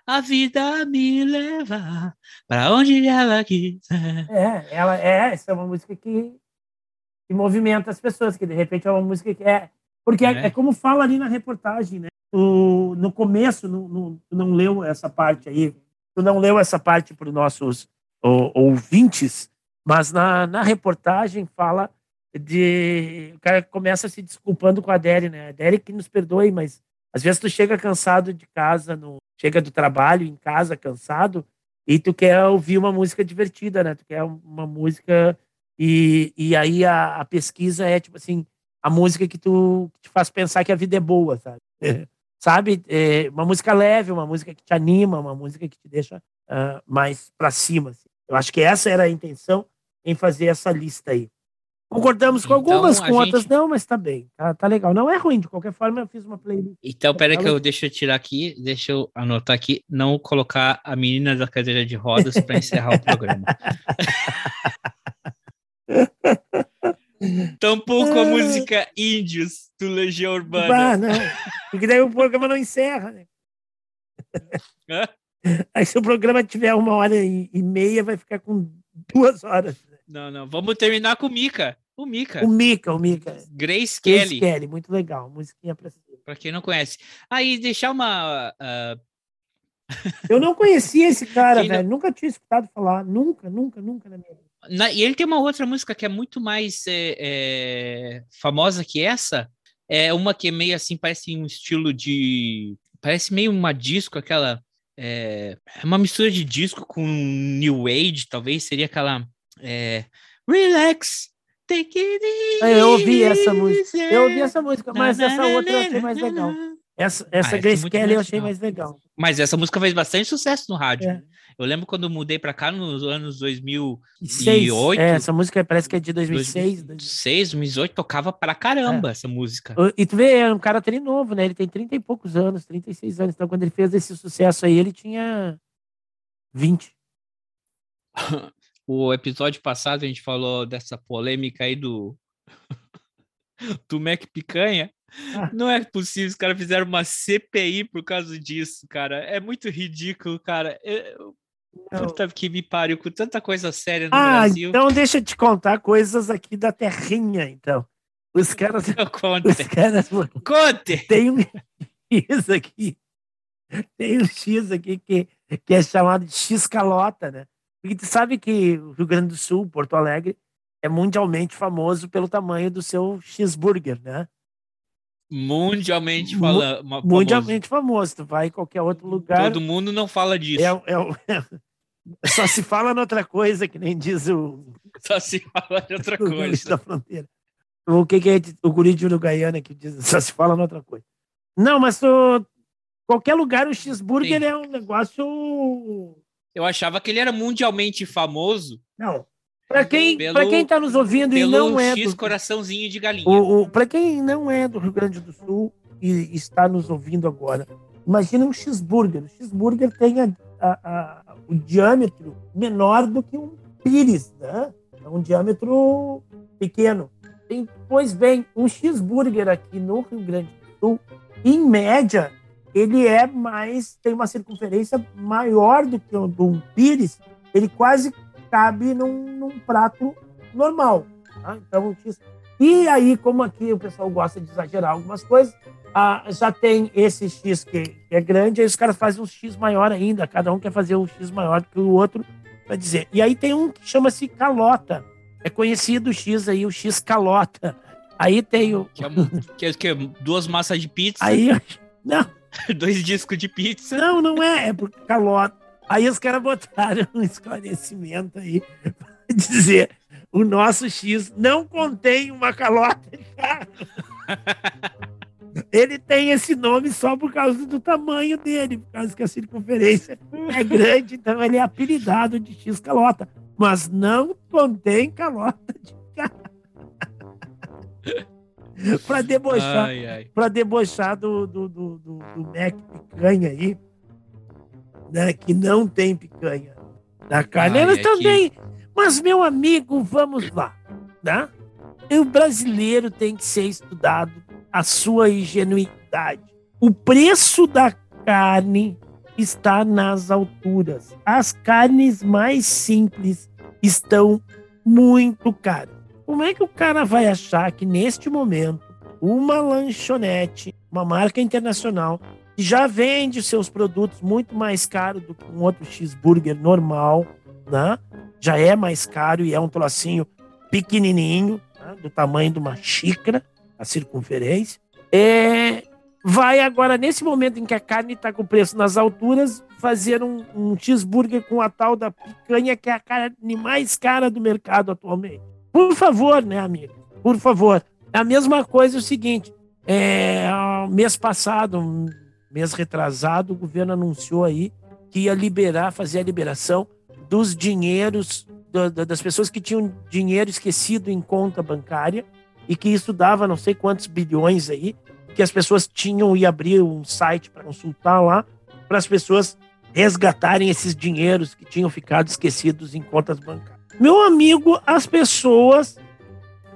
a vida me levar para onde ela quiser. É, ela é, essa é uma música que, que movimenta as pessoas, que de repente é uma música que é. Porque é, É. é como fala ali na reportagem, né? O, no começo, no, no- tu não leu essa parte aí, tu não leu essa parte para os nossos ouvintes, mas na, na reportagem fala de. O cara começa se desculpando com a Adele, né? A Adele que nos perdoe, mas às vezes tu chega cansado de casa, no, chega do trabalho em casa cansado, e tu quer ouvir uma música divertida, né? Tu quer uma música e, e aí a, a pesquisa é tipo assim a música que tu que te faz pensar que a vida é boa, sabe? sabe? É uma música leve, uma música que te anima, uma música que te deixa ah, mais para cima. assim. Eu acho que essa era a intenção em fazer essa lista aí. Concordamos com Então, algumas, com outras gente- não, mas tá bem, tá, tá legal. Não é ruim, de qualquer forma eu fiz uma playlist. Então, peraí que Ela- eu deixa eu tirar aqui, deixa eu anotar aqui, não colocar a menina da cadeira de rodas para encerrar o programa. Tampouco a música Índios do Legião Urbana. Bah, não. Porque daí o programa não encerra, né? Hã? Aí se o programa tiver uma hora e, meia, vai ficar com duas horas. Não, não, vamos terminar com o Mika. O Mika. O Mika, o Mika. Grace Grace Kelly. Kelly, muito legal. Musiquinha pra Para quem não conhece. Aí, deixar uma. ah, Eu não conhecia esse cara, Quem não- velho. Nunca tinha escutado falar. Nunca, nunca, nunca na minha vida. na- e ele tem uma outra música que é muito mais é, é, famosa que essa. É uma que é meio assim, parece um estilo de. Parece meio uma disco, aquela. É, é uma mistura de disco com New Age, talvez seria aquela. é, Relax, take it easy. Ah, Eu ouvi essa música. Eu ouvi essa música, mas essa outra eu achei mais legal. Essa, essa é Grace Kelly eu achei mais legal. Mas essa música fez bastante sucesso no rádio. É. Eu lembro quando eu mudei pra cá nos anos 2008. Seis. É, essa música parece que é de 2006. 2006, 2008, tocava pra caramba essa música. E tu vê, é um cara tri novo, né? Ele tem 30 e poucos anos, 36 anos. Então, quando ele fez esse sucesso aí, ele tinha 20. O episódio passado a gente falou dessa polêmica aí do do Mac Picanha. Ah. Não é possível, os caras fizeram uma CPI por causa disso, cara. É muito ridículo, cara. Eu- Puta que me pariu, com tanta coisa séria no Ah, Brasil. então deixa eu te contar coisas aqui da terrinha, então. Os caras. Conte. Os caras. Conte! Tem um X aqui. Tem um X aqui que, que é chamado de X-calota, né? Porque tu sabe que o Rio Grande do Sul, Porto Alegre, é mundialmente famoso pelo tamanho do seu cheeseburger, né? Mundialmente falando. Mundialmente famoso. Tu vai em qualquer outro lugar. Todo mundo não fala disso. É, é, é- só se fala noutra coisa, que nem diz o, Só se fala de outra coisa. da fronteira. O que, que é o guri de Uruguaiana que diz? Só se fala noutra coisa. Não, mas tu, qualquer lugar o cheeseburger Sim. é um negócio. Eu achava que ele era mundialmente famoso Não. Para quem, Pelo- pra quem tá nos ouvindo e não é X do, coraçãozinho de galinha. o, o, para quem não é do Rio Grande do Sul e está nos ouvindo agora, imagina um cheeseburger. O cheeseburger tem a, a- a- o diâmetro menor do que um pires, né? É um diâmetro pequeno. Tem, pois bem, um cheeseburger aqui no Rio Grande do Sul, em média, ele é mais tem uma circunferência maior do que o um pires. Ele quase cabe num, num prato normal. tá? Então, e aí, como aqui o pessoal gosta de exagerar algumas coisas, ah, já tem esse X que, que é grande, aí os caras fazem um X maior ainda, cada um quer fazer um X maior do que o outro, para dizer. E aí tem um que chama-se calota. É conhecido o X aí, o X calota. Aí tem o. Que é, que é- que é duas massas de pizza, Aí, não, dois discos de pizza. não, não é, é por calota. Aí os caras botaram um esclarecimento aí para dizer o nosso X não contém uma calota Ele tem esse nome só por causa do tamanho dele, por causa que a circunferência é grande, então ele é apelidado de X calota. Mas não contém calota de para debochar, para debochar do, do, do, do, do Mac picanha aí, né? Que não tem picanha na carne. Ai, é também. Mas, meu amigo, vamos lá, né? O brasileiro tem que ser estudado a sua ingenuidade. O preço da carne está nas alturas. As carnes mais simples estão muito caras. Como é que o cara vai achar que neste momento uma lanchonete, uma marca internacional, que já vende seus produtos muito mais caro do que um outro cheeseburger normal, né? Já é mais caro e é um trocinho pequenininho, né? do tamanho de uma xícara, a circunferência. É, vai agora, nesse momento em que a carne está com preço nas alturas, fazer um, um cheeseburger com a tal da picanha, que é a carne mais cara do mercado atualmente. Por favor, né, amigo? Por favor. A mesma coisa é o seguinte: é, mês passado, um mês retrasado, o governo anunciou aí que ia liberar, fazer a liberação dos dinheiros, da- da- das pessoas que tinham dinheiro esquecido em conta bancária e que isso dava não sei quantos bilhões aí, que as pessoas tinham e abrir um site para consultar lá, para as pessoas resgatarem esses dinheiros que tinham ficado esquecidos em contas bancárias. Meu amigo, as pessoas.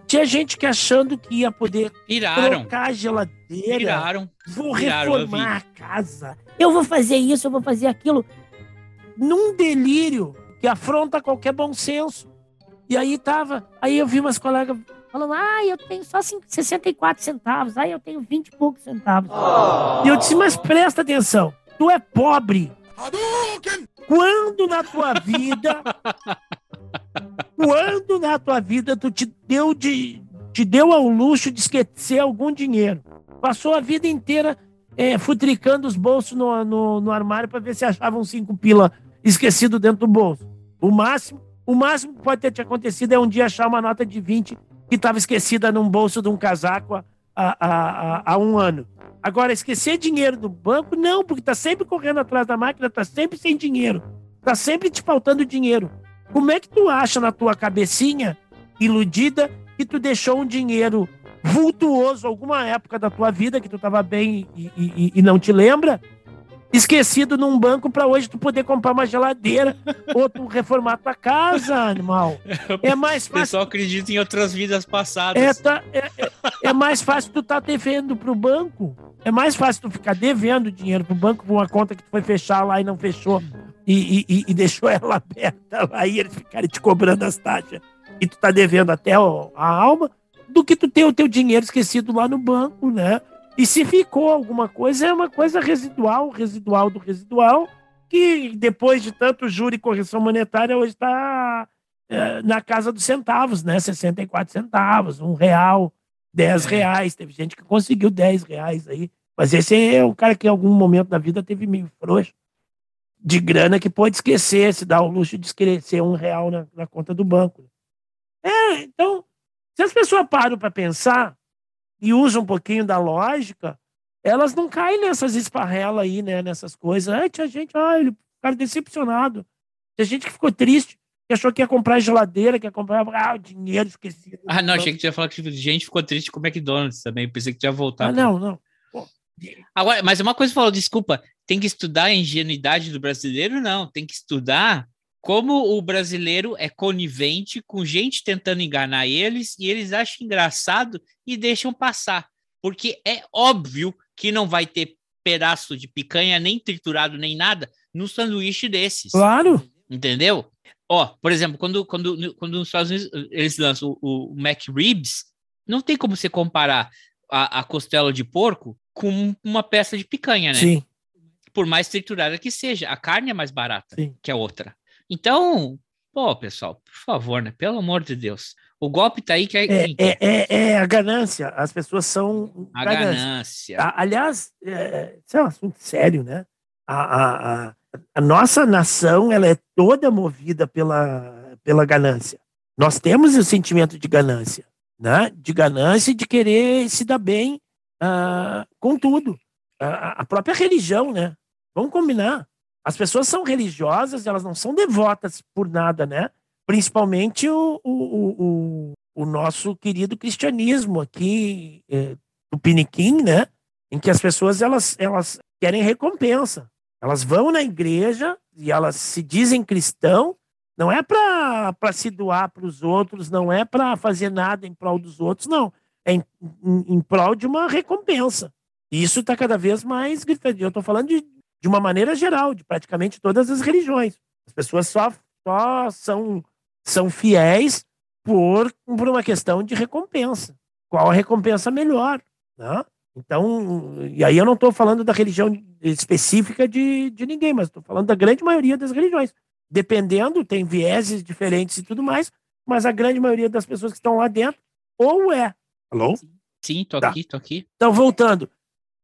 Tinha gente que achando que ia poder Piraram. trocar a geladeira. Piraram. Vou Piraram, eu reformar a casa. Eu vou fazer isso, eu vou fazer aquilo. Num delírio que afronta qualquer bom senso. E aí tava. Aí eu vi umas colegas falando: ah, eu tenho só cinco- 64 centavos. Ah, eu tenho 20 e poucos centavos. E eu disse: mas presta atenção. Tu é pobre. Quando na tua vida quando na tua vida tu te deu de te deu ao luxo de esquecer algum dinheiro? Passou a vida inteira é, futricando os bolsos no, no, no armário para ver se achavam cinco pila esquecido dentro do bolso. O máximo, o máximo que pode ter te acontecido é um dia achar uma nota de 20 que estava esquecida num bolso de um casaco há, há, há, há um ano. Agora, esquecer dinheiro do banco, não, porque tá sempre correndo atrás da máquina, tá sempre sem dinheiro. Tá sempre te faltando dinheiro. Como é que tu acha na tua cabecinha iludida que tu deixou um dinheiro vultuoso alguma época da tua vida que tu tava bem e, e- e não te lembra? Esquecido num banco para hoje tu poder comprar uma geladeira ou tu reformar tua casa, animal. É mais O fácil. pessoal acredita em outras vidas passadas. É, tá- é- é- é mais fácil tu estar devendo pro banco. É mais fácil tu ficar devendo dinheiro pro banco por uma conta que tu foi fechar lá e não fechou e, e- e- deixou ela aberta lá e eles ficarem te cobrando as taxas e tu tá devendo até a alma, do que tu ter o teu dinheiro esquecido lá no banco, né? E se ficou alguma coisa, é uma coisa residual, residual do residual, que depois de tanto juro e correção monetária, hoje está na casa dos centavos, né? 64 centavos, um real, 10 reais. Teve gente que conseguiu 10 reais aí. Mas esse é o cara que em algum momento da vida teve meio frouxo de grana que pode esquecer, se dá o luxo de esquecer um real na, na conta do banco. É, então, se as pessoas param para pensar e usam um pouquinho da lógica, elas não caem nessas esparrelas aí, né? Nessas coisas. Ah, tinha gente, ah, ele, cara decepcionado. Tinha gente que ficou triste, que achou que ia comprar geladeira, que ia comprar ah, o dinheiro esquecido. Ah, não, achei que tu ia falar que tipo, gente ficou triste com o McDonald's também. Pensei que tu ia voltar. Ah, não, não. Agora, mas uma coisa falou, desculpa, tem que estudar a ingenuidade do brasileiro? Não, tem que estudar como o brasileiro é conivente com gente tentando enganar eles e eles acham engraçado e deixam passar. Porque é óbvio que não vai ter pedaço de picanha, nem triturado, nem nada, num sanduíche desses. Claro. Entendeu? Ó, por exemplo, quando, quando, quando nos Estados Unidos eles lançam o, o McRibs, não tem como você comparar a, a costela de porco com uma peça de picanha, né? Sim. Por mais triturada que seja, a carne é mais barata Sim. que a outra. Então, pô, pessoal, por favor, né? Pelo amor de Deus. O golpe tá aí que é, É, é, é, é a ganância. As pessoas são. a ganância. ganância. A- Aliás, é, isso é um assunto sério, né? A, a, a, a nossa nação ela é toda movida pela, pela ganância. Nós temos o sentimento de ganância. Né? De ganância e de querer se dar bem ah, com tudo. A, a própria religião, né? Vamos combinar. As pessoas são religiosas, elas não são devotas por nada, né? Principalmente o, o, o, o nosso querido cristianismo aqui, é, do Piniquim, né? Em que as pessoas elas, elas querem recompensa. Elas vão na igreja e elas se dizem cristão, não é para se doar para os outros, não é para fazer nada em prol dos outros, não. É em, em, em prol de uma recompensa. E isso está cada vez mais gritando. Eu estou falando de, de uma maneira geral, de praticamente todas as religiões. As pessoas só, só são, são fiéis por, por uma questão de recompensa. Qual a recompensa melhor? Né? Então, e aí eu não estou falando da religião específica de, de ninguém, mas estou falando da grande maioria das religiões. Dependendo, tem vieses diferentes e tudo mais, mas a grande maioria das pessoas que estão lá dentro, ou é. Alô? Sim, tô Tá. aqui, tô aqui. Então, voltando,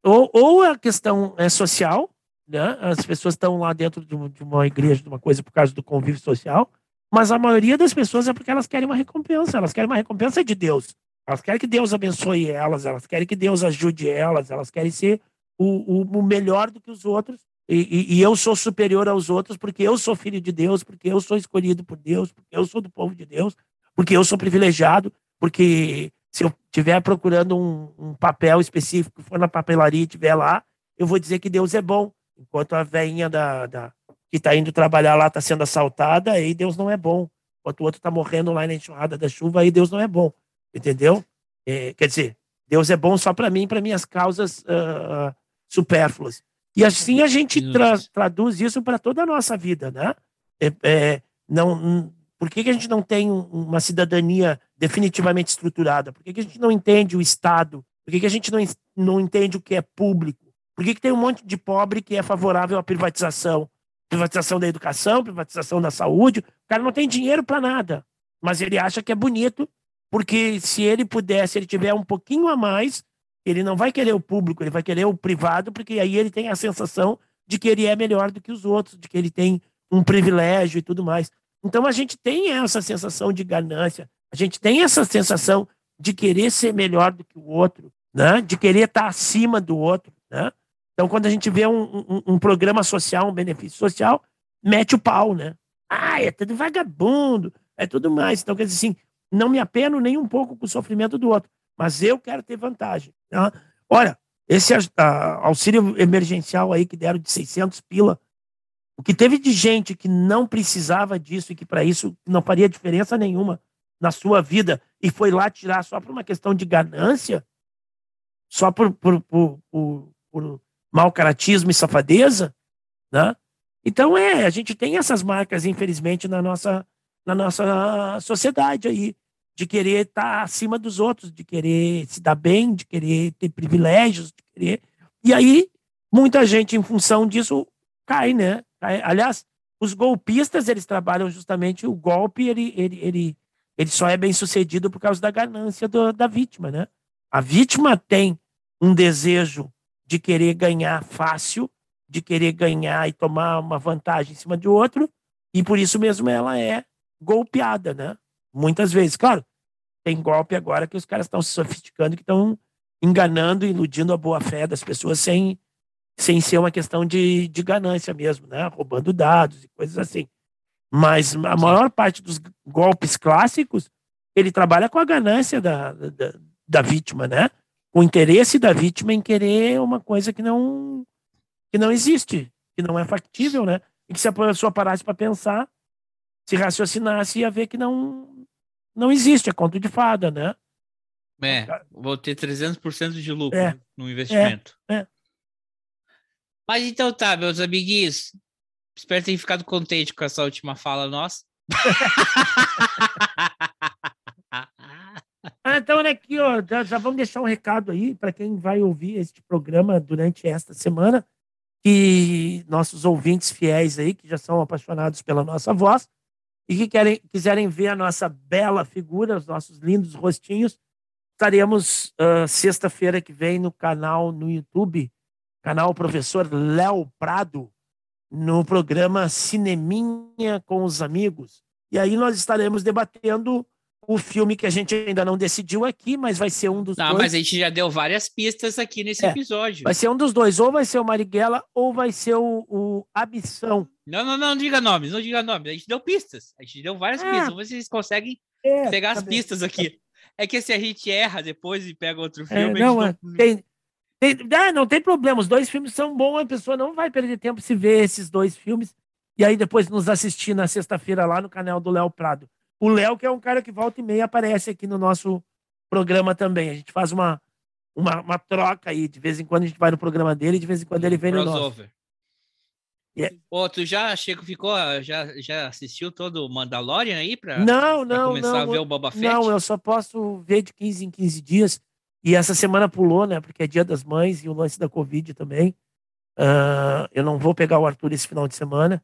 ou, ou a questão é social, né? as pessoas estão lá dentro de uma, de uma igreja, de uma coisa por causa do convívio social, mas a maioria das pessoas é porque elas querem uma recompensa, elas querem uma recompensa de Deus. Elas querem que Deus abençoe elas, elas querem que Deus ajude elas, elas querem ser o, o, o melhor do que os outros. E, e- e eu sou superior aos outros porque eu sou filho de Deus, porque eu sou escolhido por Deus, porque eu sou do povo de Deus, porque eu sou privilegiado, porque se eu estiver procurando um, um papel específico, for na papelaria e estiver lá, eu vou dizer que Deus é bom. Enquanto a velhinha da, da, que está indo trabalhar lá está sendo assaltada, aí Deus não é bom. Enquanto o outro está morrendo lá na enxurrada da chuva, aí Deus não é bom. Entendeu? É, quer dizer, Deus é bom só para mim, para minhas causas ah, supérfluas. E assim a gente tra- traduz isso para toda a nossa vida, né? É, é, não, por que, que a gente não tem um- uma cidadania definitivamente estruturada? Por que, que a gente não entende o Estado? Por que, que a gente não, não entende o que é público? Por que, que tem um monte de pobre que é favorável à privatização? Privatização da educação, privatização da saúde. O cara não tem dinheiro para nada, mas ele acha que é bonito, porque se ele pudesse, ele tiver um pouquinho a mais, ele não vai querer o público, ele vai querer o privado, porque aí ele tem a sensação de que ele é melhor do que os outros, de que ele tem um privilégio e tudo mais. Então a gente tem essa sensação de ganância, a gente tem essa sensação de querer ser melhor do que o outro, né? de querer estar acima do outro. Né? Então, quando a gente vê um, um- um programa social, um benefício social, mete o pau, né? Ah, é tudo vagabundo, é tudo mais. Então, quer dizer assim, não me apeno nem um pouco com o sofrimento do outro, mas eu quero ter vantagem. Tá? Olha, esse auxílio emergencial aí que deram de 600 pila, o que teve de gente que não precisava disso e que para isso não faria diferença nenhuma na sua vida e foi lá tirar só por uma questão de ganância, só por, por, por, por, por mau caratismo e safadeza, né? Então é, a gente tem essas marcas, infelizmente, na nossa, na nossa sociedade aí, de querer estar acima dos outros, de querer se dar bem, de querer ter privilégios, de querer. E aí, muita gente, em função disso, cai, né? Cai. Aliás, os golpistas, eles trabalham justamente o golpe, ele, ele, ele, ele só é bem sucedido por causa da ganância do- da vítima, né? A vítima tem um desejo de querer ganhar fácil, de querer ganhar e tomar uma vantagem em cima de outro, e por isso mesmo ela é golpeada, né? Muitas vezes. Claro, tem golpe agora que os caras estão se sofisticando, que estão enganando, iludindo a boa-fé das pessoas sem, sem ser uma questão de, de ganância mesmo, né? Roubando dados e coisas assim. Mas a maior parte dos golpes clássicos, ele trabalha com a ganância da, da, da vítima, né? O interesse da vítima em querer uma coisa que não que não existe, que não é factível, né? E que se a pessoa parasse para pensar, se raciocinasse, ia ver que não não existe, é conto de fada, né? É, vou ter 300% de lucro É, no investimento. é. Mas então tá, meus amiguinhos. Espero ter ficado contente com essa última fala nossa. Ah, então, olha aqui, ó, já, já vamos deixar um recado aí para quem vai ouvir este programa durante esta semana, que nossos ouvintes fiéis aí, que já são apaixonados pela nossa voz, e que querem, quiserem ver a nossa bela figura, os nossos lindos rostinhos, estaremos ah, sexta-feira que vem no canal no YouTube, canal Professor Léo Prado, no programa Cineminha com os Amigos. E aí nós estaremos debatendo o filme que a gente ainda não decidiu aqui, mas vai ser um dos Não, dois. mas a gente já deu várias pistas aqui nesse É, episódio. Vai ser um dos dois, ou vai ser o Marighella ou vai ser o, o Abissão. Não, não, não diga nomes, não diga nomes. A gente deu pistas. A gente deu várias Ah. pistas. Vamos ver se vocês conseguem É, pegar tá as bem. pistas aqui. É que se a gente erra depois e pega outro É, filme, não, é, gente não... tem, tem, ah, não tem problema, os dois filmes são bons, a pessoa não vai perder tempo se ver esses dois filmes e aí depois nos assistir na sexta-feira lá no canal do Léo Prado. O Léo, que é um cara que volta e meia aparece aqui no nosso programa também. A gente faz uma, uma, uma troca aí, de vez em quando a gente vai no programa dele, de vez em quando ele vem no nosso. Yeah. Ô, tu já chegou, ficou, já, já assistiu todo o Mandalorian aí pra, Não, pra não, começar não. a ver o Boba Fett? Não, eu só posso ver de 15 em 15 dias. E essa semana pulou, né? Porque é dia das mães e o lance da Covid também. Ah, eu não vou pegar o Arthur esse final de semana.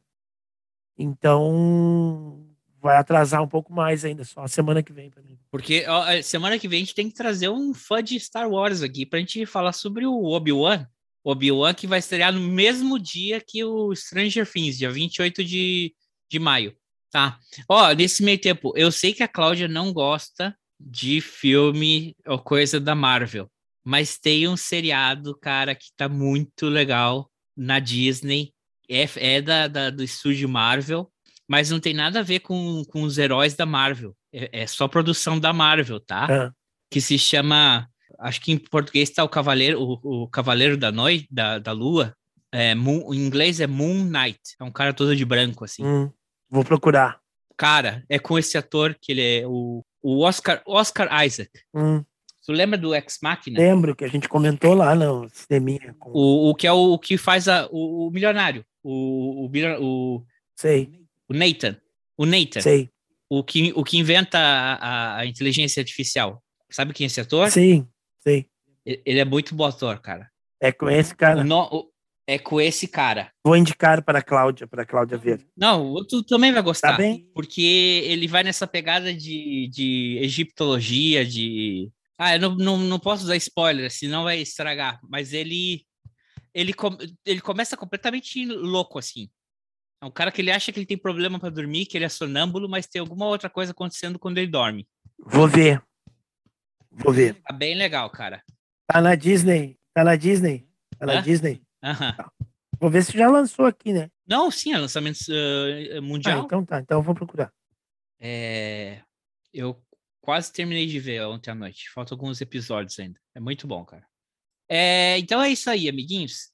Então vai atrasar um pouco mais ainda, só a semana que vem para mim. Porque ó, a semana que vem a gente tem que trazer um fã de Star Wars aqui pra gente falar sobre o Obi-Wan. Obi-Wan que vai estrear no mesmo dia que o Stranger Things, dia 28 de, de maio, tá? Ó, nesse meio tempo, eu sei que a Cláudia não gosta de filme ou coisa da Marvel, mas tem um seriado, cara, que tá muito legal na Disney, é, é da, da- do estúdio Marvel, mas não tem nada a ver com, com os heróis da Marvel. É, é só produção da Marvel, tá? Ah, Que se chama. Acho que em português está o Cavaleiro, o, o Cavaleiro da Noite, da, da Lua. É, Moon- em inglês é Moon Knight. É um cara todo de branco, assim. hum, vou procurar. Cara, é com esse ator que ele é o, o Oscar, Oscar Isaac. Hum, Tu lembra do Ex Machina? lembro que a gente comentou lá no cineminha. Com... O, o que é o, o que faz a, o, o milionário. O, o, o, Sei, o Nathan. O Nathan. sei. O que, o que inventa a, a- a inteligência artificial. Sabe quem é esse ator? Sim, sei. E- Ele é muito bom ator, cara. É com esse cara. O no- o- é com esse cara. Vou indicar para a Cláudia, para a Cláudia ver. Não, tu também vai gostar. Tá bem? Porque ele vai nessa pegada de, de egiptologia, de. Ah, eu não, não, não posso dar spoiler, senão vai estragar. Mas ele. Ele, ele começa completamente louco, assim. É um cara que ele acha que ele tem problema para dormir, que ele é sonâmbulo, mas tem alguma outra coisa acontecendo quando ele dorme. Vou ver. Vou ver. Tá bem legal, cara. Tá na Disney. Tá na Disney. Tá na Hã? Disney. Aham. Vou ver se já lançou aqui, né? Não, sim, é lançamento Ah, mundial. então tá. Então eu vou procurar. É, eu quase terminei de ver ontem à noite. Faltam alguns episódios ainda. É muito bom, cara. É, então é isso aí, amiguinhos.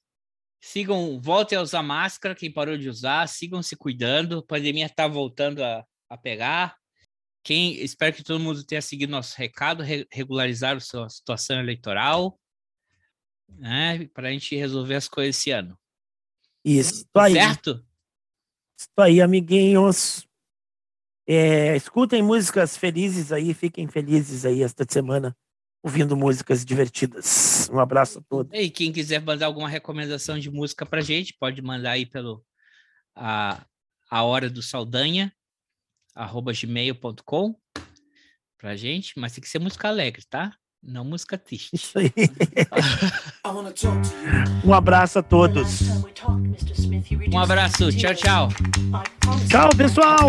Sigam, voltem a usar máscara, quem parou de usar, sigam se cuidando. A pandemia tá voltando a, a pegar. Quem, espero que todo mundo tenha seguido nosso recado, re- regularizar a sua situação eleitoral, né, para a gente resolver as coisas esse ano. Isso aí. Certo? Isso aí, amiguinhos. É, escutem músicas felizes aí, fiquem felizes aí esta semana, ouvindo músicas divertidas. Um abraço a todos. E quem quiser mandar alguma recomendação de música pra gente, pode mandar aí pelo a, a hora do Saldanha, arroba gmail.com pra gente, mas tem que ser música alegre, tá? Não música triste. Isso aí. Um abraço a todos. Um abraço, tchau, tchau. Tchau, pessoal.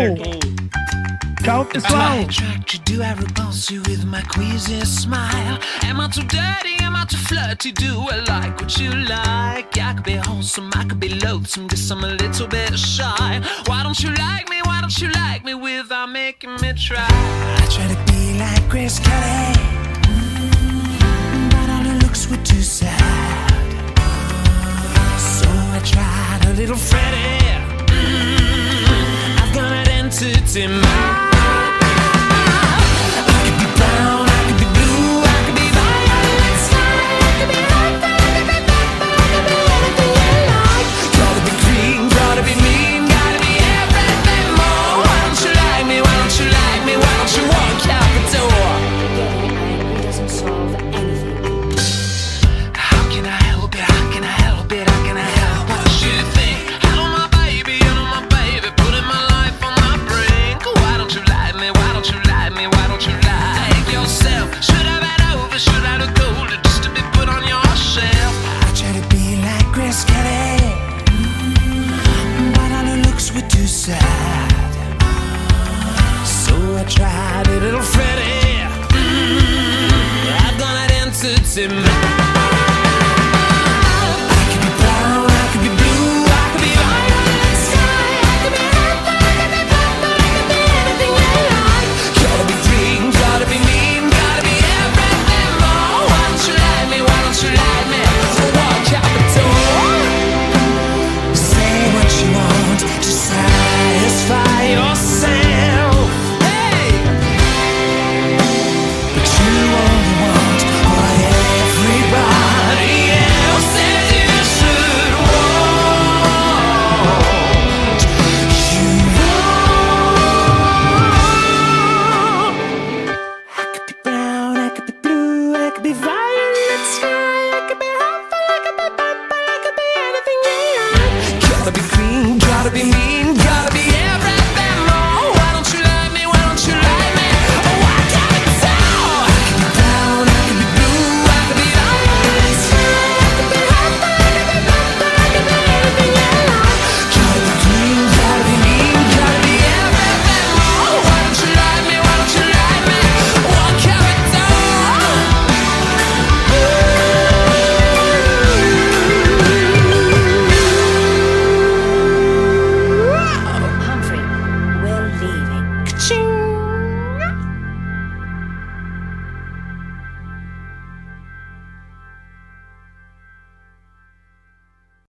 Pessoal. attract you? Do I repulse you with my queasy smile? Am I too dirty? Am I too flirty? Do I like what you like? I could be wholesome, I could be loathsome, guess I'm a little bit shy. Why don't you like me? Why don't you like me without making me try? I try to be like Grace Kelly, mm, but all her looks were too sad. So I tried a little Freddie. Mm, I've got an entity mind.